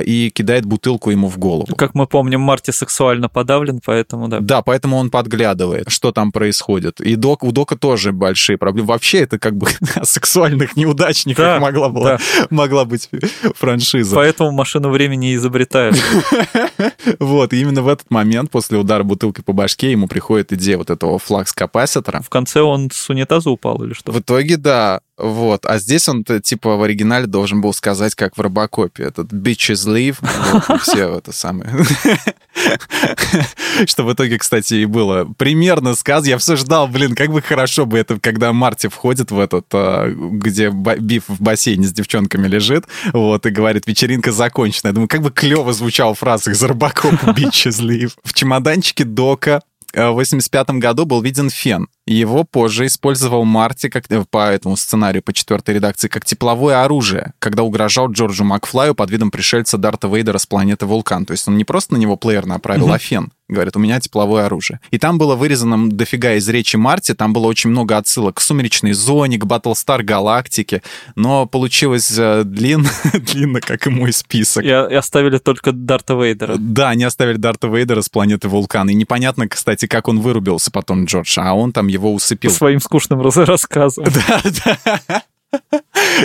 и кидает бутылку ему в голову. Как мы помним, Марти сексуально подавлен, поэтому да. Да, поэтому он подглядывает, что там происходит. И док, у дока тоже большие проблемы. Вообще это как бы о сексуальных неудачниках да, могла, была, да. могла быть франшиза. Поэтому машину времени изобретают. Вот, и именно в этот момент, после удара бутылкой по башке, ему приходит идея вот этого флакс-капаситора. В конце он с унитаза упал или что? В итоге, да. Вот. А здесь он, типа, в оригинале должен был сказать, как в Робокопе. Этот bitches leave. Вот, все это самое. Что в итоге, кстати, и было. Примерно сказ. Я все ждал, блин, как бы хорошо бы это, когда Марти входит в этот, а, где Биф в бассейне с девчонками лежит, вот, и говорит, вечеринка закончена. Я думаю, как бы клево звучала фраза из Робокопа bitches leave. В чемоданчике Дока Э, в 85 году был виден фен. Его позже использовал Марти как, э, по этому сценарию, по четвертой редакции, как тепловое оружие, когда угрожал Джорджу Макфлаю под видом пришельца Дарта Вейдера с планеты Вулкан. То есть он не просто на него плеер направил, mm-hmm. а фен. Говорит, у меня тепловое оружие. И там было вырезано дофига из речи Марти, там было очень много отсылок к «Сумеречной зоне», к «Баттлстар Галактике», но получилось э, длинно, длинно, как и мой список. И, и оставили только Дарта Вейдера. Да, они оставили Дарта Вейдера с планеты Вулкан. И непонятно, кстати, как он вырубился потом, Джордж, а он там его усыпил. Своим скучным рассказом. Да, да.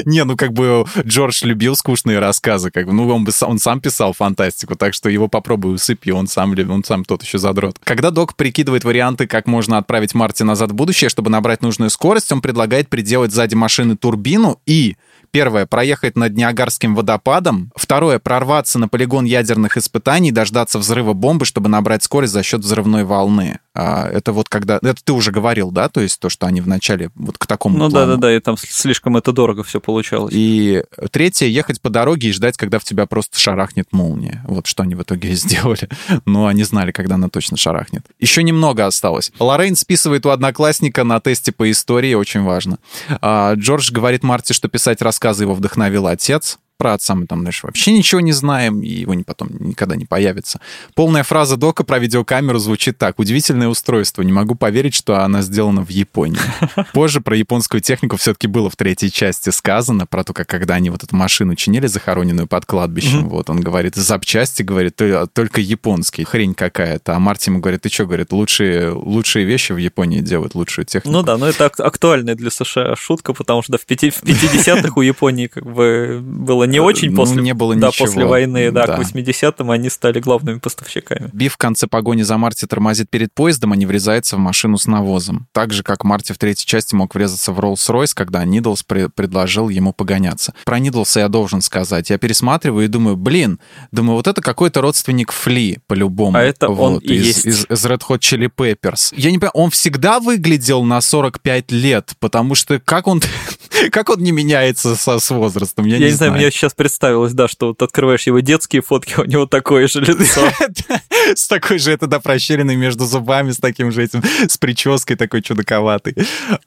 Не, ну как бы Джордж любил скучные рассказы, как бы, ну он, бы, он сам писал фантастику, так что его попробуй усыпь, он сам, он сам тот еще задрот. Когда док прикидывает варианты, как можно отправить Марти назад в будущее, чтобы набрать нужную скорость, он предлагает приделать сзади машины турбину и Первое — проехать над Ниагарским водопадом. Второе — прорваться на полигон ядерных испытаний, дождаться взрыва бомбы, чтобы набрать скорость за счет взрывной волны. А, это вот когда... Это ты уже говорил, да? То есть то, что они вначале вот к такому Ну да-да-да, и там слишком это дорого все получалось. И третье — ехать по дороге и ждать, когда в тебя просто шарахнет молния. Вот что они в итоге сделали. Но они знали, когда она точно шарахнет. Еще немного осталось. Лоррейн списывает у одноклассника на тесте по истории, очень важно. А, Джордж говорит Марти, что писать рассказ рассказы его вдохновил отец. Про отца мы там дальше вообще ничего не знаем, и его потом никогда не появится. Полная фраза Дока про видеокамеру звучит так. Удивительное устройство. Не могу поверить, что она сделана в Японии. Позже про японскую технику все-таки было в третьей части сказано, про то, как когда они вот эту машину чинили, захороненную под кладбищем. Mm-hmm. Вот он говорит, запчасти, говорит, только японские. Хрень какая-то. А Марти ему говорит, ты что, говорит, лучшие, лучшие вещи в Японии делают, лучшую технику. Ну да, но это актуальная для США шутка, потому что в 50-х у Японии как бы было не очень ну, после, не было да, ничего. после войны, да, да, к 80-м они стали главными поставщиками. Биф в конце погони за Марти тормозит перед поездом, а не врезается в машину с навозом. Так же, как Марти в третьей части мог врезаться в Роллс-Ройс, когда Нидлс при- предложил ему погоняться. Про Нидлса я должен сказать. Я пересматриваю и думаю, блин, думаю, вот это какой-то родственник Фли, по-любому. А это вот, он и из, есть. Из, из Red Hot Chili Peppers. Я не понимаю, он всегда выглядел на 45 лет, потому что как он, как он не меняется со, с возрастом, я, я не, не знаю. Мне сейчас представилось, да, что вот открываешь его детские фотки, у него такое же лицо. С такой же, это, да, прощелиной между зубами, с таким же этим, с прической такой чудаковатой.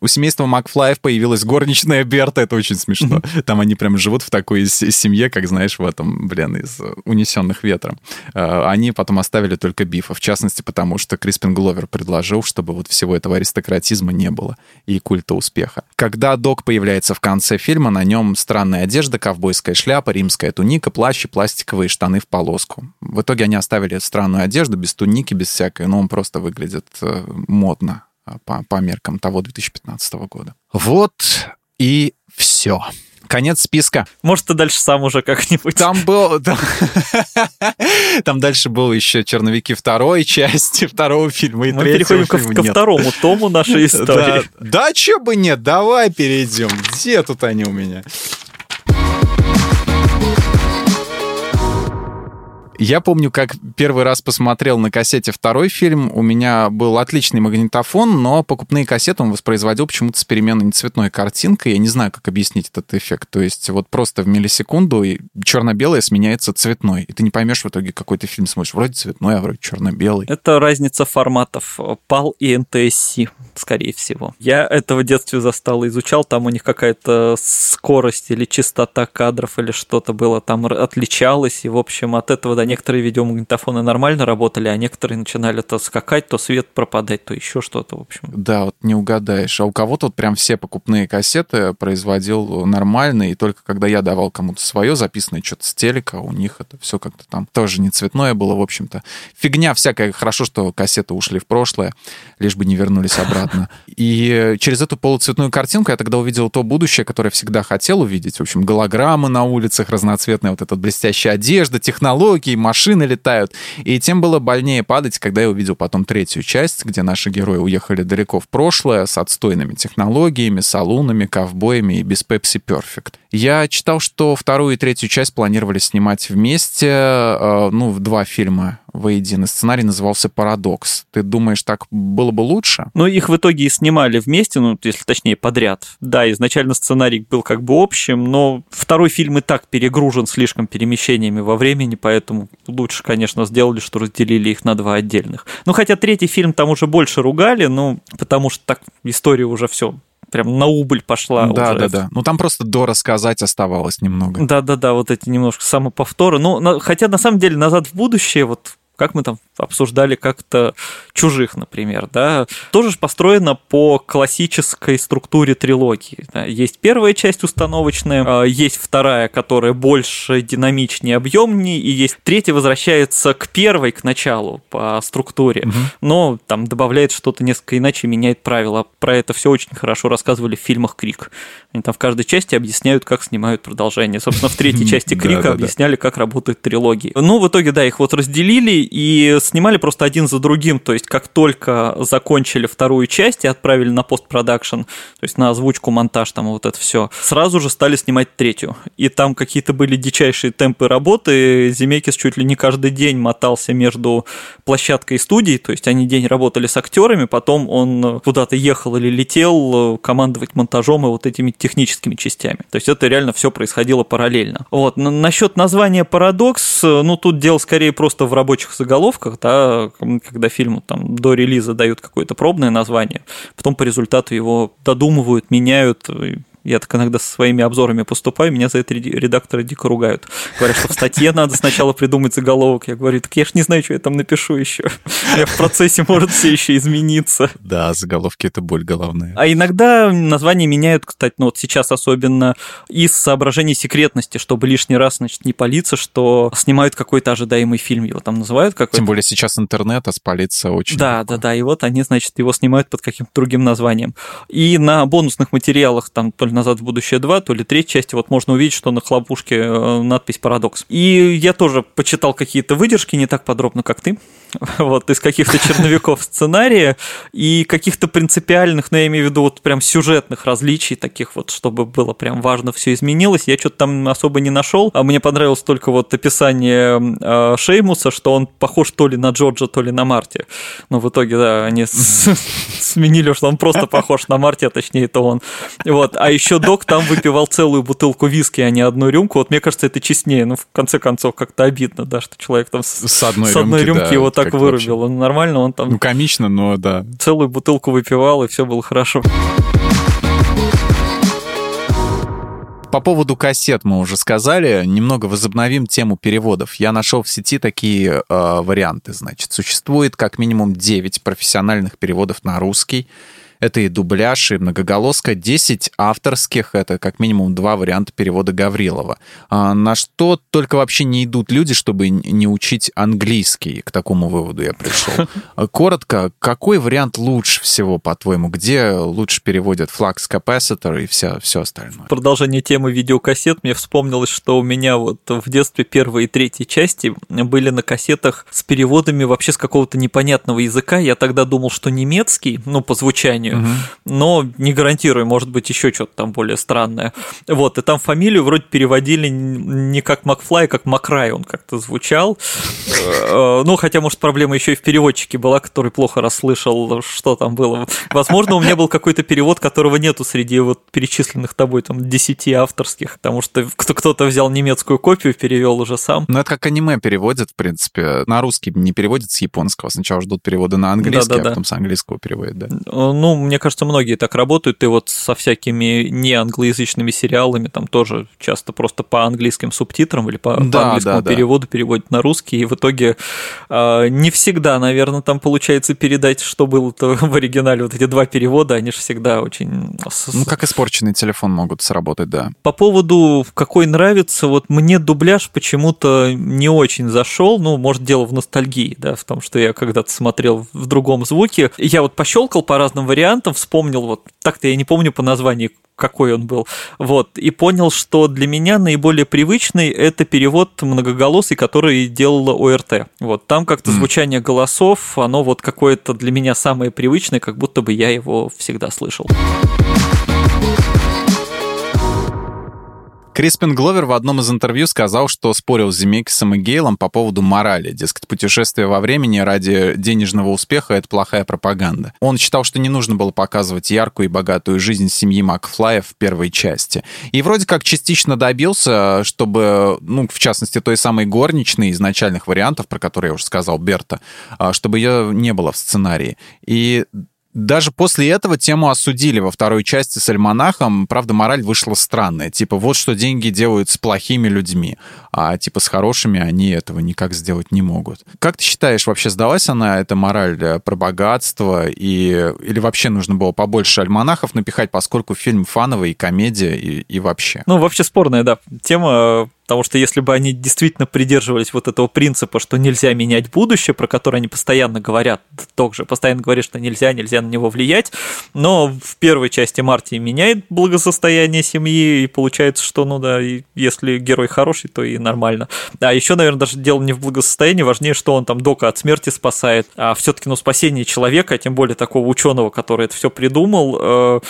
У семейства Макфлаев появилась горничная Берта, это очень смешно. Там они прям живут в такой семье, как, знаешь, в этом, блин, из «Унесенных ветром». А, они потом оставили только Бифа, в частности, потому что Криспин Гловер предложил, чтобы вот всего этого аристократизма не было и культа успеха. Когда Док появляется в конце фильма, на нем странная одежда, ковбойская шляпа, римская туника, плащ и пластиковые штаны в полоску. В итоге они оставили странную одежду без туники, без всякой, но он просто выглядит э, модно э, по, по меркам того 2015 года. Вот и все. Конец списка. Может, ты дальше сам уже как-нибудь. Там был... Там, там дальше был еще черновики второй части второго фильма и Мы переходим ко, ко второму тому нашей истории. Да, да че бы нет, давай перейдем. Где тут они у меня? Я помню, как первый раз посмотрел на кассете второй фильм. У меня был отличный магнитофон, но покупные кассеты он воспроизводил почему-то с переменной нецветной картинкой. Я не знаю, как объяснить этот эффект. То есть вот просто в миллисекунду черно-белое сменяется цветной. И ты не поймешь в итоге, какой ты фильм смотришь. Вроде цветной, а вроде черно-белый. Это разница форматов PAL и NTSC, скорее всего. Я этого в детстве застал, изучал. Там у них какая-то скорость или частота кадров или что-то было там отличалось. И, в общем, от этого, да, некоторые видеомагнитофоны нормально работали, а некоторые начинали то скакать, то свет пропадать, то еще что-то, в общем. Да, вот не угадаешь. А у кого-то вот прям все покупные кассеты производил нормально, и только когда я давал кому-то свое записанное что-то с телека, у них это все как-то там тоже не цветное было, в общем-то. Фигня всякая. Хорошо, что кассеты ушли в прошлое, лишь бы не вернулись обратно. И через эту полуцветную картинку я тогда увидел то будущее, которое всегда хотел увидеть. В общем, голограммы на улицах, разноцветная вот эта блестящая одежда, технологии, машины летают. И тем было больнее падать, когда я увидел потом третью часть, где наши герои уехали далеко в прошлое с отстойными технологиями, салунами, ковбоями и без Pepsi Perfect. Я читал, что вторую и третью часть планировали снимать вместе, э, ну, в два фильма воедино. Сценарий назывался «Парадокс». Ты думаешь, так было бы лучше? Ну, их в итоге и снимали вместе, ну, если точнее, подряд. Да, изначально сценарий был как бы общим, но второй фильм и так перегружен слишком перемещениями во времени, поэтому лучше, конечно, сделали, что разделили их на два отдельных. Ну, хотя третий фильм там уже больше ругали, ну, потому что так история уже все прям на убыль пошла. Да, уже. да, да. Ну там просто до рассказать оставалось немного. Да, да, да, вот эти немножко самоповторы. Ну, на, хотя на самом деле назад в будущее, вот как мы там обсуждали как-то «Чужих», например, да, тоже построено по классической структуре трилогии. Есть первая часть установочная, а, есть вторая, которая больше динамичнее, объемнее, и есть третья возвращается к первой, к началу по структуре, угу. но там добавляет что-то несколько иначе, меняет правила. Про это все очень хорошо рассказывали в фильмах «Крик». Они там в каждой части объясняют, как снимают продолжение. Собственно, в третьей части «Крика» объясняли, как работает трилогия. Ну, в итоге, да, их вот разделили и снимали просто один за другим. То есть, как только закончили вторую часть и отправили на постпродакшн, то есть на озвучку, монтаж, там вот это все, сразу же стали снимать третью. И там какие-то были дичайшие темпы работы. Земекис чуть ли не каждый день мотался между площадкой и студией, то есть они день работали с актерами, потом он куда-то ехал или летел командовать монтажом и вот этими техническими частями. То есть это реально все происходило параллельно. Вот. Насчет названия «Парадокс», ну тут дело скорее просто в рабочих заголовках, да, когда фильму там до релиза дают какое-то пробное название, потом по результату его додумывают, меняют, я так иногда со своими обзорами поступаю, меня за это редакторы дико ругают. Говорят, что в статье надо сначала придумать заголовок. Я говорю, так я ж не знаю, что я там напишу еще. Я в процессе может все еще измениться. Да, заголовки это боль головная. А иногда названия меняют, кстати, ну вот сейчас особенно из соображений секретности, чтобы лишний раз, значит, не палиться, что снимают какой-то ожидаемый фильм, его там называют какой-то. Тем более сейчас интернет, а спалиться очень Да, легко. да, да, и вот они, значит, его снимают под каким-то другим названием. И на бонусных материалах там ли «Назад в будущее 2», то ли третьей части, вот можно увидеть, что на хлопушке э, надпись «Парадокс». И я тоже почитал какие-то выдержки, не так подробно, как ты, вот, из каких-то черновиков сценария и каких-то принципиальных, но ну, я имею в виду вот прям сюжетных различий, таких вот, чтобы было прям важно, все изменилось. Я что-то там особо не нашел, а мне понравилось только вот описание э, Шеймуса, что он похож то ли на Джорджа, то ли на Марти. Но в итоге, да, они сменили, что он просто похож на Марти, а точнее это он. Вот, а еще док там выпивал целую бутылку виски, а не одну рюмку. Вот мне кажется, это честнее. Ну, в конце концов, как-то обидно, да, что человек там с, с одной, с одной рюмки, рюмки да, его так вырубил. Он нормально, он там... Ну, комично, но да. Целую бутылку выпивал, и все было хорошо. По поводу кассет мы уже сказали. Немного возобновим тему переводов. Я нашел в сети такие э, варианты. Значит, существует как минимум 9 профессиональных переводов на русский. Это и дубляж, и многоголоска. 10 авторских, это как минимум два варианта перевода Гаврилова. А на что только вообще не идут люди, чтобы не учить английский. К такому выводу я пришел. Коротко, какой вариант лучше всего, по-твоему? Где лучше переводят флакс капаситор и все, все остальное? Продолжение темы видеокассет. Мне вспомнилось, что у меня вот в детстве первые и третьи части были на кассетах с переводами вообще с какого-то непонятного языка. Я тогда думал, что немецкий, ну, по звучанию, сожалению. Угу. Но не гарантирую, может быть, еще что-то там более странное. Вот, и там фамилию вроде переводили не как Макфлай, а как Макрай он как-то звучал. Э, ну, хотя, может, проблема еще и в переводчике была, который плохо расслышал, что там было. Возможно, у меня был какой-то перевод, которого нету среди вот перечисленных тобой там 10 авторских, потому что кто-то взял немецкую копию, перевел уже сам. Ну, это как аниме переводят, в принципе. На русский не переводят с японского. Сначала ждут перевода на английский, да, да, а потом с английского переводят, да. Ну, мне кажется, многие так работают, и вот со всякими не англоязычными сериалами там тоже часто просто по английским субтитрам или по, да, по английскому да, переводу да. переводят на русский, и в итоге э, не всегда, наверное, там получается передать, что было в оригинале. Вот эти два перевода, они же всегда очень... Ну, как испорченный телефон могут сработать, да. По поводу, какой нравится, вот мне дубляж почему-то не очень зашел, ну, может, дело в ностальгии, да, в том, что я когда-то смотрел в другом звуке. Я вот пощелкал по разным вариантам, вариантом вспомнил, вот так-то я не помню по названию, какой он был, вот, и понял, что для меня наиболее привычный это перевод многоголосый, который делала ОРТ. Вот, там как-то mm. звучание голосов, оно вот какое-то для меня самое привычное, как будто бы я его всегда слышал. Криспин Гловер в одном из интервью сказал, что спорил с Земекисом и Гейлом по поводу морали. Дескать, путешествие во времени ради денежного успеха — это плохая пропаганда. Он считал, что не нужно было показывать яркую и богатую жизнь семьи Макфлая в первой части. И вроде как частично добился, чтобы, ну, в частности, той самой горничной из начальных вариантов, про которые я уже сказал, Берта, а, чтобы ее не было в сценарии. И Даже после этого тему осудили во второй части с Альманахом. Правда, мораль вышла странная. Типа, вот что деньги делают с плохими людьми, а типа с хорошими они этого никак сделать не могут. Как ты считаешь, вообще сдалась она, эта мораль э, про богатство, и, или вообще нужно было побольше альманахов напихать, поскольку фильм фановый, и комедия, и, и вообще? Ну, вообще спорная, да, тема Потому что если бы они действительно придерживались вот этого принципа, что нельзя менять будущее, про которое они постоянно говорят, также постоянно говорят, что нельзя, нельзя на него влиять, но в первой части Марти меняет благосостояние семьи, и получается, что, ну да, если герой хороший, то и нормально. А еще, наверное, даже дело не в благосостоянии, важнее, что он там Дока от смерти спасает, а все-таки, ну, спасение человека, тем более такого ученого, который это все придумал, э,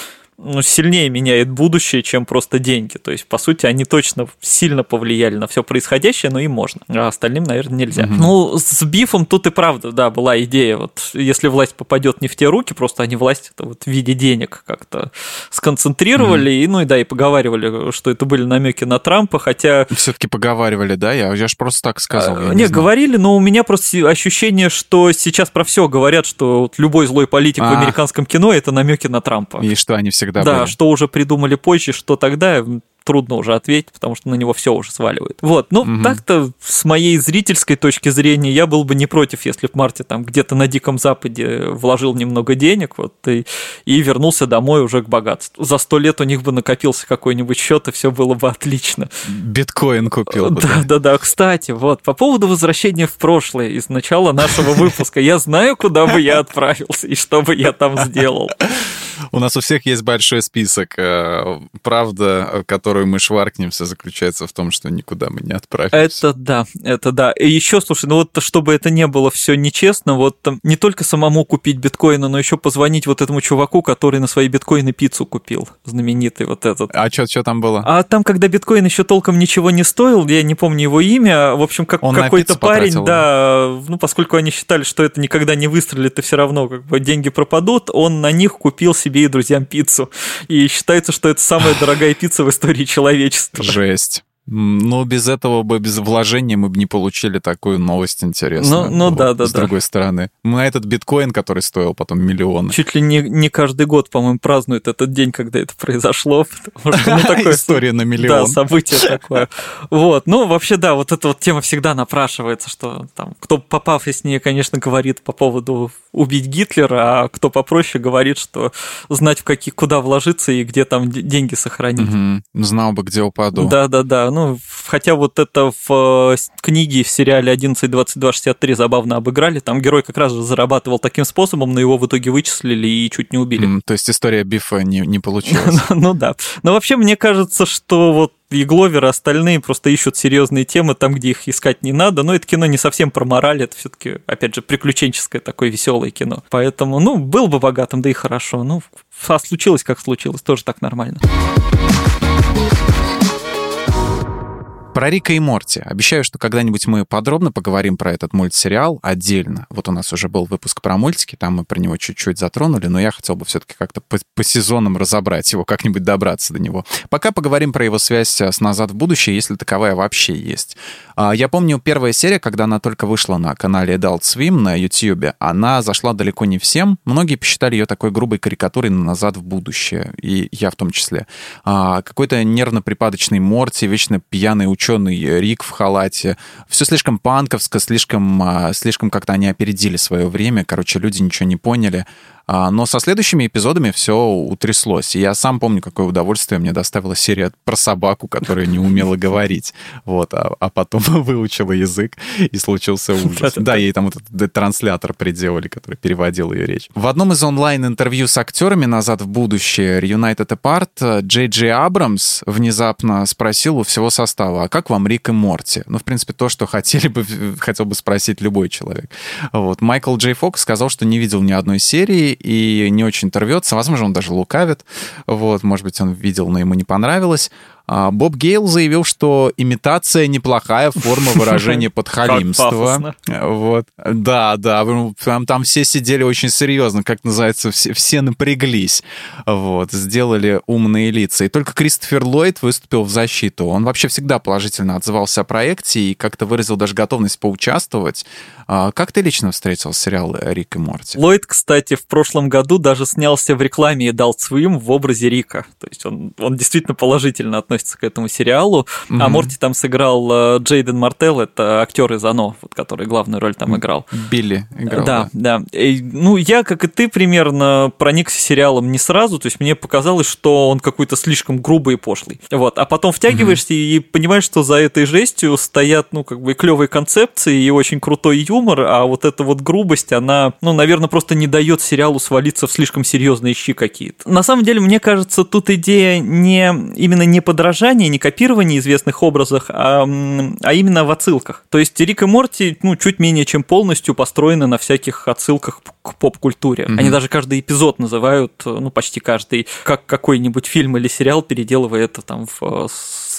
ну, сильнее меняет будущее, чем просто деньги. То есть, по сути, они точно сильно повлияли на все происходящее, но им можно. А остальным, наверное, нельзя. Угу. Ну, с бифом тут и правда, да, была идея. Вот если власть попадет не в те руки, просто они власть это вот в виде денег как-то сконцентрировали, угу. и, ну и да, и поговаривали, что это были намеки на Трампа, хотя. Все-таки поговаривали, да? Я, я же просто так сказал. А, не, не говорили, но у меня просто ощущение, что сейчас про все говорят, что вот любой злой политик а. в американском кино это намеки на Трампа. И что они всегда всегда да, были. что уже придумали позже, что тогда, трудно уже ответить, потому что на него все уже сваливает. Вот, ну угу. так-то с моей зрительской точки зрения я был бы не против, если бы Марти там где-то на Диком Западе вложил немного денег, вот и, и вернулся домой уже к богатству. За сто лет у них бы накопился какой-нибудь счет, и все было бы отлично. Биткоин купил бы. Да, да, да. Кстати, вот по поводу возвращения в прошлое из начала нашего выпуска, я знаю, куда бы я отправился и что бы я там сделал. У нас у всех есть большой список. Э, правда, которую мы шваркнемся, заключается в том, что никуда мы не отправимся. Это да, это да. И еще, слушай, ну вот чтобы это не было все нечестно, вот там не только самому купить биткоины, но еще позвонить вот этому чуваку, который на свои биткоины пиццу купил, знаменитый вот этот. А что что там было? А там, когда биткоин еще толком ничего не стоил, я не помню его имя, в общем, как какой-то парень, потратил. да, ну поскольку они считали, что это никогда не выстрелит и все равно как бы деньги пропадут, он на них купил себе себе и друзьям пиццу. И считается, что это самая дорогая пицца в истории человечества. Жесть. Ну, без этого бы, без вложения мы бы не получили такую новость интересную. Ну, ну вот, да, да, С да. другой стороны. На этот биткоин, который стоил потом миллион. Чуть ли не, не каждый год, по-моему, празднуют этот день, когда это произошло. Потому что, ну, такое, История на миллион. Да, событие такое. Вот, ну, вообще, да, вот эта вот тема всегда напрашивается, что там, кто попав из нее, конечно, говорит по поводу убить Гитлера, а кто попроще говорит, что знать, в какие, куда вложиться и где там деньги сохранить. Угу. Знал бы, где упаду. Да, да, да. Ну, ну, хотя вот это в э, книге в сериале 11.22.63 забавно обыграли. Там герой как раз же зарабатывал таким способом, но его в итоге вычислили и чуть не убили. Mm, то есть история Бифа не, не получилась. ну да. Но вообще мне кажется, что вот и Гловер, и остальные просто ищут серьезные темы там, где их искать не надо. Но это кино не совсем про мораль, это все-таки, опять же, приключенческое такое веселое кино. Поэтому, ну, был бы богатым, да и хорошо. Ну, а случилось, как случилось, тоже так нормально. Про Рика и Морти. Обещаю, что когда-нибудь мы подробно поговорим про этот мультсериал отдельно. Вот у нас уже был выпуск про мультики, там мы про него чуть-чуть затронули, но я хотел бы все-таки как-то по, по сезонам разобрать его, как-нибудь добраться до него. Пока поговорим про его связь с «Назад в будущее», если таковая вообще есть. А, я помню первая серия, когда она только вышла на канале Adult Swim на YouTube, она зашла далеко не всем. Многие посчитали ее такой грубой карикатурой на «Назад в будущее», и я в том числе. А, какой-то нервно-припадочный Морти, вечно пьяный ученый Рик в халате. Все слишком панковско, слишком, а, слишком как-то они опередили свое время. Короче, люди ничего не поняли. А, но со следующими эпизодами все утряслось. И я сам помню, какое удовольствие мне доставила серия про собаку, которая не умела говорить. Вот, а, а потом выучила язык, и случился ужас. Да, ей там этот транслятор приделали, который переводил ее речь. В одном из онлайн-интервью с актерами «Назад в будущее» United Apart Джей Джей Абрамс внезапно спросил у всего состава, а как вам Рик и Морти? Ну, в принципе, то, что хотели бы, хотел бы спросить любой человек. Вот. Майкл Джей Фокс сказал, что не видел ни одной серии, и не очень-то. Возможно, он даже лукавит. Вот, может быть, он видел, но ему не понравилось. А Боб Гейл заявил, что имитация неплохая форма выражения подхалимства. Вот. Да, да, там, там все сидели очень серьезно, как называется, все, все напряглись. Вот, сделали умные лица. И только Кристофер Ллойд выступил в защиту. Он вообще всегда положительно отзывался о проекте и как-то выразил даже готовность поучаствовать. А как ты лично встретил сериал «Рик и Морти»? Ллойд, кстати, в прошлом году даже снялся в рекламе Adult Swim в образе Рика. То есть он, он действительно положительно относится к этому сериалу. Mm-hmm. А Морти там сыграл э, Джейден Мартел, это актер из «Оно», вот, который главную роль там играл. Билли играл. Да, да. да. И, ну, я, как и ты, примерно проникся сериалом не сразу. То есть мне показалось, что он какой-то слишком грубый и пошлый. Вот. А потом втягиваешься mm-hmm. и понимаешь, что за этой жестью стоят, ну, как бы клевые концепции и очень крутой юмор а вот эта вот грубость, она, ну, наверное, просто не дает сериалу свалиться в слишком серьезные щи какие-то. На самом деле, мне кажется, тут идея не именно не подражание, не копирование известных образов, а, а именно в отсылках. То есть Рик и Морти, ну, чуть менее чем полностью построены на всяких отсылках к поп-культуре. Mm-hmm. Они даже каждый эпизод называют, ну, почти каждый, как какой-нибудь фильм или сериал, переделывая это там в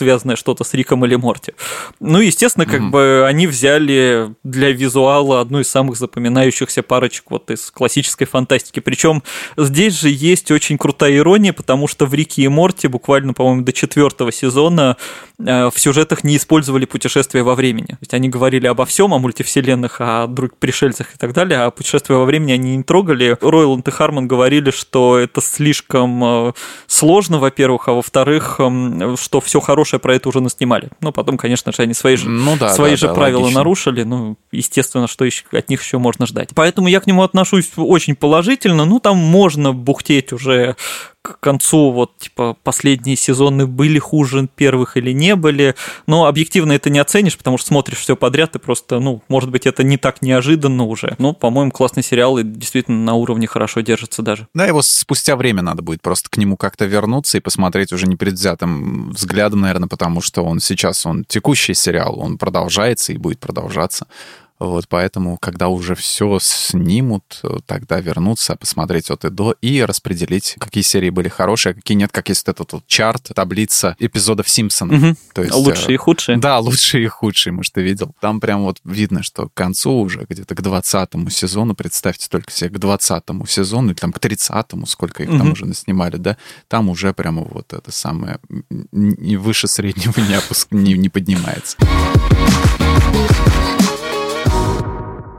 связанное что-то с Риком или Морти. Ну, естественно, как mm-hmm. бы они взяли для визуала одну из самых запоминающихся парочек вот из классической фантастики. Причем здесь же есть очень крутая ирония, потому что в Рике и Морти буквально, по-моему, до четвертого сезона э, в сюжетах не использовали путешествия во времени. То есть они говорили обо всем, о мультивселенных, о друг пришельцах и так далее, а путешествия во времени они не трогали. Ройланд и Харман говорили, что это слишком э, сложно, во-первых, а во-вторых, эм, что все хорошее хорошее про это уже наснимали. Ну, потом, конечно же, они свои же, ну, да, свои да, же да, правила логично. нарушили. Ну, естественно, что еще, от них еще можно ждать. Поэтому я к нему отношусь очень положительно. Ну, там можно бухтеть уже к концу вот типа последние сезоны были хуже первых или не были, но объективно это не оценишь, потому что смотришь все подряд и просто, ну, может быть, это не так неожиданно уже. Ну, по-моему, классный сериал и действительно на уровне хорошо держится даже. Да, его спустя время надо будет просто к нему как-то вернуться и посмотреть уже непредвзятым взглядом, наверное, потому что он сейчас, он текущий сериал, он продолжается и будет продолжаться. Вот, поэтому, когда уже все снимут, э, тогда вернуться, посмотреть от и до и распределить, какие серии были хорошие, а какие нет, как есть этот вот чарт, таблица эпизодов Симпсонов. Угу. То есть, лучшие и худшие. Да, лучшие и худшие, может, ты видел. Там прям вот видно, что к концу уже, где-то к 20 сезону, представьте только себе, к 20 сезону или там к 30 сколько их угу. там уже наснимали, да, там уже прямо вот это самое не выше среднего не, опуск... не, не поднимается.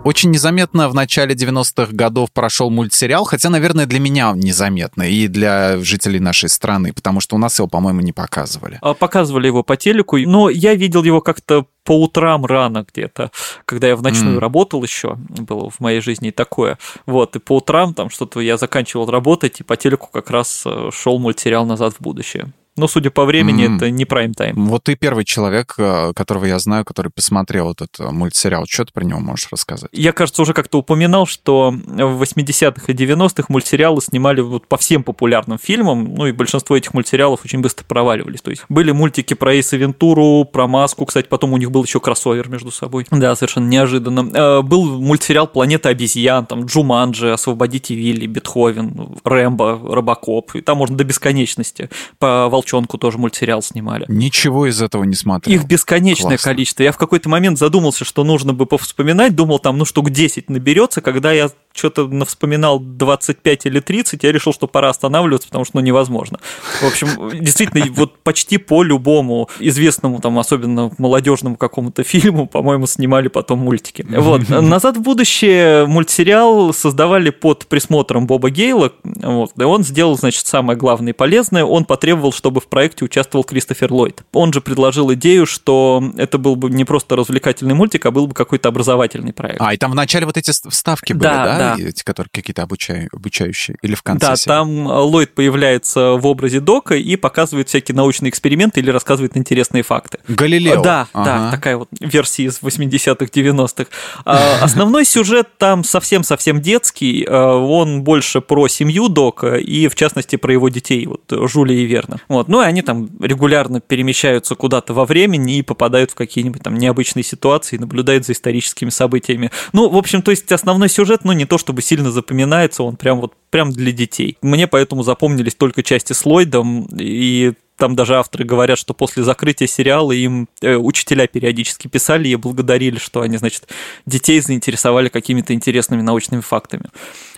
Очень незаметно в начале 90-х годов прошел мультсериал, хотя, наверное, для меня незаметно и для жителей нашей страны, потому что у нас его, по-моему, не показывали. А, показывали его по телеку, но я видел его как-то по утрам рано где-то, когда я в ночную mm. работал еще, было в моей жизни и такое. Вот, и по утрам там что-то я заканчивал работать, и по телеку как раз э, шел мультсериал «Назад в будущее». Но, судя по времени, mm. это не прайм-тайм. Вот ты первый человек, э, которого я знаю, который посмотрел этот э, мультсериал. Что ты про него можешь рассказать? Я, кажется, уже как-то упоминал, что в 80-х и 90-х мультсериалы снимали вот по всем популярным фильмам, ну и большинство этих мультсериалов очень быстро проваливались. То есть были мультики про Эйса Вентуру, про Маску, кстати, потом у них был еще кроссовер между собой. Да, совершенно неожиданно. Э, был мультсериал «Планета обезьян», там Джуманджи, «Освободите Вилли», Бетховен, Рэмбо, Робокоп, и там можно до бесконечности по волчонку тоже мультсериал снимали. Ничего из этого не смотрел. Их бесконечное Классно. количество. Я в какой-то момент задумался, что нужно бы повспоминать, думал, там, ну, штук 10 наберется, когда я что-то вспоминал 25 или 30, я решил, что пора останавливаться, потому что ну, невозможно. В общем, действительно, вот почти по любому известному, там, особенно молодежному какому-то фильму, по-моему, снимали потом мультики. Вот. «Назад в будущее» мультсериал создавали под присмотром Боба Гейла, вот, и он сделал, значит, самое главное и полезное, он потребовал, чтобы в проекте участвовал Кристофер Ллойд. Он же предложил идею, что это был бы не просто развлекательный мультик, а был бы какой-то образовательный проект. А, и там вначале вот эти вставки были, да? да? да. эти, которые какие-то обучаю, обучающие, или в конце? Да, серии? там э, Ллойд появляется в образе Дока и показывает всякие научные эксперименты или рассказывает интересные факты. Галилео. Да, ага. да, такая вот версия из 80-х, 90-х. А, основной сюжет там совсем-совсем детский, э, он больше про семью Дока и, в частности, про его детей, вот Жулия и Верна. Вот. Ну и они там регулярно перемещаются куда-то во времени и попадают в какие-нибудь там необычные ситуации, наблюдают за историческими событиями. Ну, в общем, то есть основной сюжет, ну, не то чтобы сильно запоминается, он прям вот прям для детей. Мне поэтому запомнились только части с Ллойдом, и там даже авторы говорят, что после закрытия сериала им э, учителя периодически писали и благодарили, что они, значит, детей заинтересовали какими-то интересными научными фактами.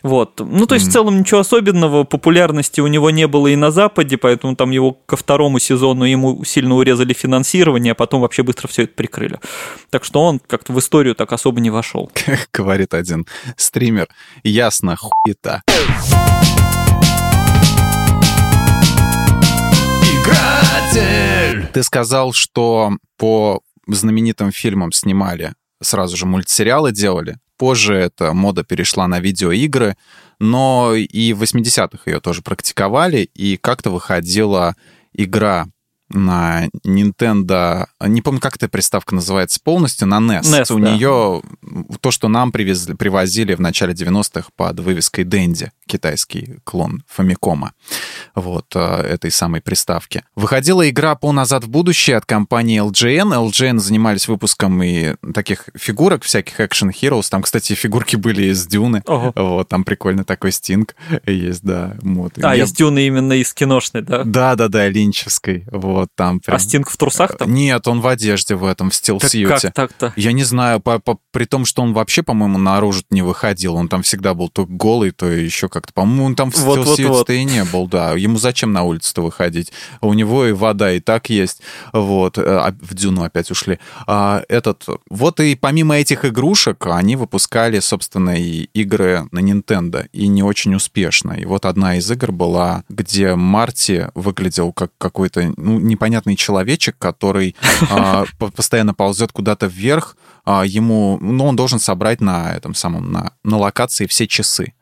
Вот. Ну, то есть, mm-hmm. в целом, ничего особенного, популярности у него не было и на Западе, поэтому там его ко второму сезону ему сильно урезали финансирование, а потом вообще быстро все это прикрыли. Так что он как-то в историю так особо не вошел. Говорит один стример. Ясно, хуета. Игратель! Ты сказал, что по знаменитым фильмам снимали сразу же мультсериалы делали. Позже эта мода перешла на видеоигры, но и в 80-х ее тоже практиковали, и как-то выходила игра на Nintendo, не помню, как эта приставка называется полностью, на NES. NES У да. нее то, что нам привезли, привозили в начале 90-х под вывеской Dendy, китайский клон Фамикома, вот, э, этой самой приставки. Выходила игра по «Назад в будущее» от компании LGN. LGN занимались выпуском и таких фигурок, всяких Action Heroes. Там, кстати, фигурки были из Дюны. Ого. Вот, там прикольно такой стинг есть, да. Вот. А, Я... из Дюны именно из киношной, да? Да-да-да, линческой. Вот, там прям... А стинг в трусах там? Нет, он в одежде в этом, в стилсьюте. Как так-то? Я не знаю, по, по, при том, что он вообще, по-моему, наружу не выходил. Он там всегда был то голый, то еще как-то. По-моему, он там в вот, стилсьюте вот, вот. и не был, да. Ему зачем на улицу-то выходить? У него и вода и так есть. Вот. Э, а в Дюну опять ушли. А этот... Вот и помимо этих игрушек, они выпускали, собственно, и игры на Nintendo. И не очень успешно. И вот одна из игр была, где Марти выглядел как какой-то ну, непонятный человечек, который а, постоянно ползет куда-то вверх, а, ему, ну, он должен собрать на этом самом, на, на локации все часы.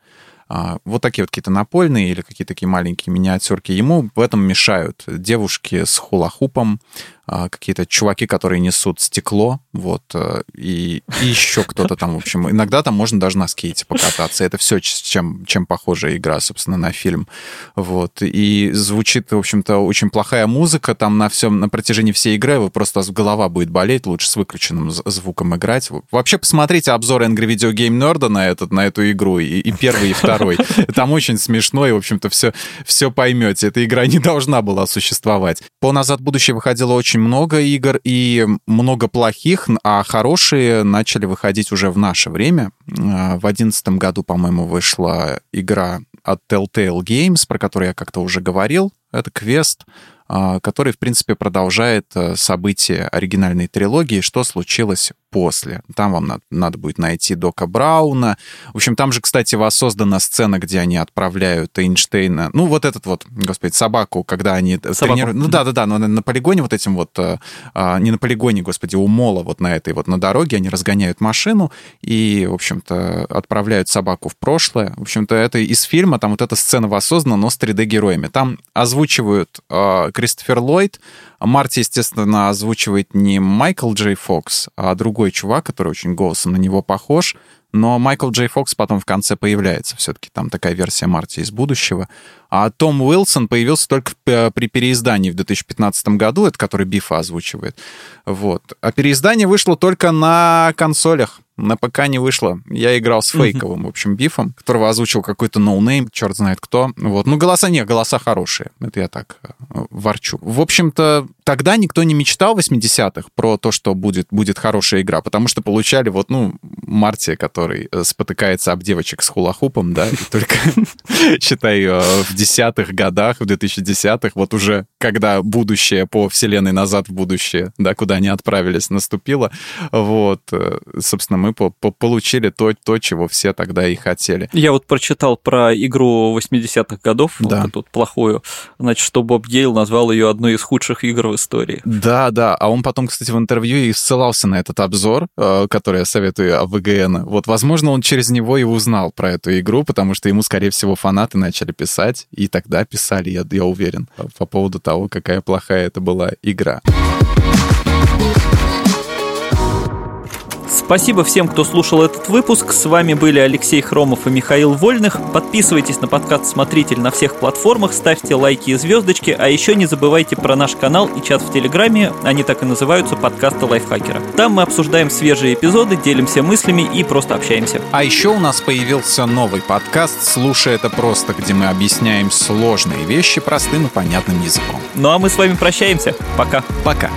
А, вот такие вот какие-то напольные или какие-то такие маленькие миниатюрки. Ему в этом мешают девушки с хулахупом, какие-то чуваки, которые несут стекло, вот, э, и, и еще кто-то там, в общем. Иногда там можно даже на скейте покататься. Это все, чем, чем похожа игра, собственно, на фильм. Вот. И звучит, в общем-то, очень плохая музыка там на всем, на протяжении всей игры. Вы просто голова будет болеть, лучше с выключенным звуком играть. Вообще, посмотрите обзор Angry Video Game Nerd на, этот, на эту игру, и, и первый, и второй. Там очень смешно, и, в общем-то, все, все поймете. Эта игра не должна была существовать. По «Назад в будущее» выходило очень много игр и много плохих, а хорошие начали выходить уже в наше время. А, в одиннадцатом году, по-моему, вышла игра от Telltale Games, про которую я как-то уже говорил. Это квест а, который, в принципе, продолжает э, события оригинальной трилогии, что случилось после. Там вам надо, надо будет найти Дока Брауна. В общем, там же, кстати, воссоздана сцена, где они отправляют Эйнштейна, ну, вот этот вот, господи, собаку, когда они собаку. тренируют. Ну, да-да-да, но на полигоне вот этим вот, э, а, не на полигоне, господи, у Мола вот на этой вот, на дороге, они разгоняют машину и, в общем-то, отправляют собаку в прошлое. В общем-то, это из фильма, там вот эта сцена воссоздана, но с 3D-героями. Там озвучивают э, Кристофер Ллойд. Марти, естественно, озвучивает не Майкл Джей Фокс, а другой чувак, который очень голосом на него похож. Но Майкл Джей Фокс потом в конце появляется. Все-таки там такая версия Марти из будущего. А Том Уилсон появился только при переиздании в 2015 году, это который Бифа озвучивает. Вот. А переиздание вышло только на консолях. На ПК не вышло. Я играл с фейковым, в общем, Бифом, которого озвучил какой-то no name, черт знает кто. Вот. Ну, голоса нет, голоса хорошие. Это я так э, ворчу. В общем-то, тогда никто не мечтал в 80-х про то, что будет, будет хорошая игра, потому что получали вот, ну, Марти, который э, спотыкается об девочек с хулахупом, да, и только, считай, э, в десятых годах, в 2010-х, вот уже когда будущее по вселенной назад в будущее, да, куда они отправились, наступило, вот, собственно, мы по -по получили то, то, чего все тогда и хотели. Я вот прочитал про игру 80-х годов, да. вот эту плохую, значит, что Боб Гейл назвал ее одной из худших игр в истории. Да, да, а он потом, кстати, в интервью и ссылался на этот обзор, э, который я советую о ВГН. Вот, возможно, он через него и узнал про эту игру, потому что ему, скорее всего, фанаты начали писать, и тогда писали, я, я уверен, по поводу того, какая плохая это была игра. Спасибо всем, кто слушал этот выпуск. С вами были Алексей Хромов и Михаил Вольных. Подписывайтесь на подкаст «Смотритель» на всех платформах, ставьте лайки и звездочки, а еще не забывайте про наш канал и чат в Телеграме, они так и называются «Подкасты лайфхакера». Там мы обсуждаем свежие эпизоды, делимся мыслями и просто общаемся. А еще у нас появился новый подкаст «Слушай это просто», где мы объясняем сложные вещи простым и понятным языком. Ну а мы с вами прощаемся. Пока. Пока.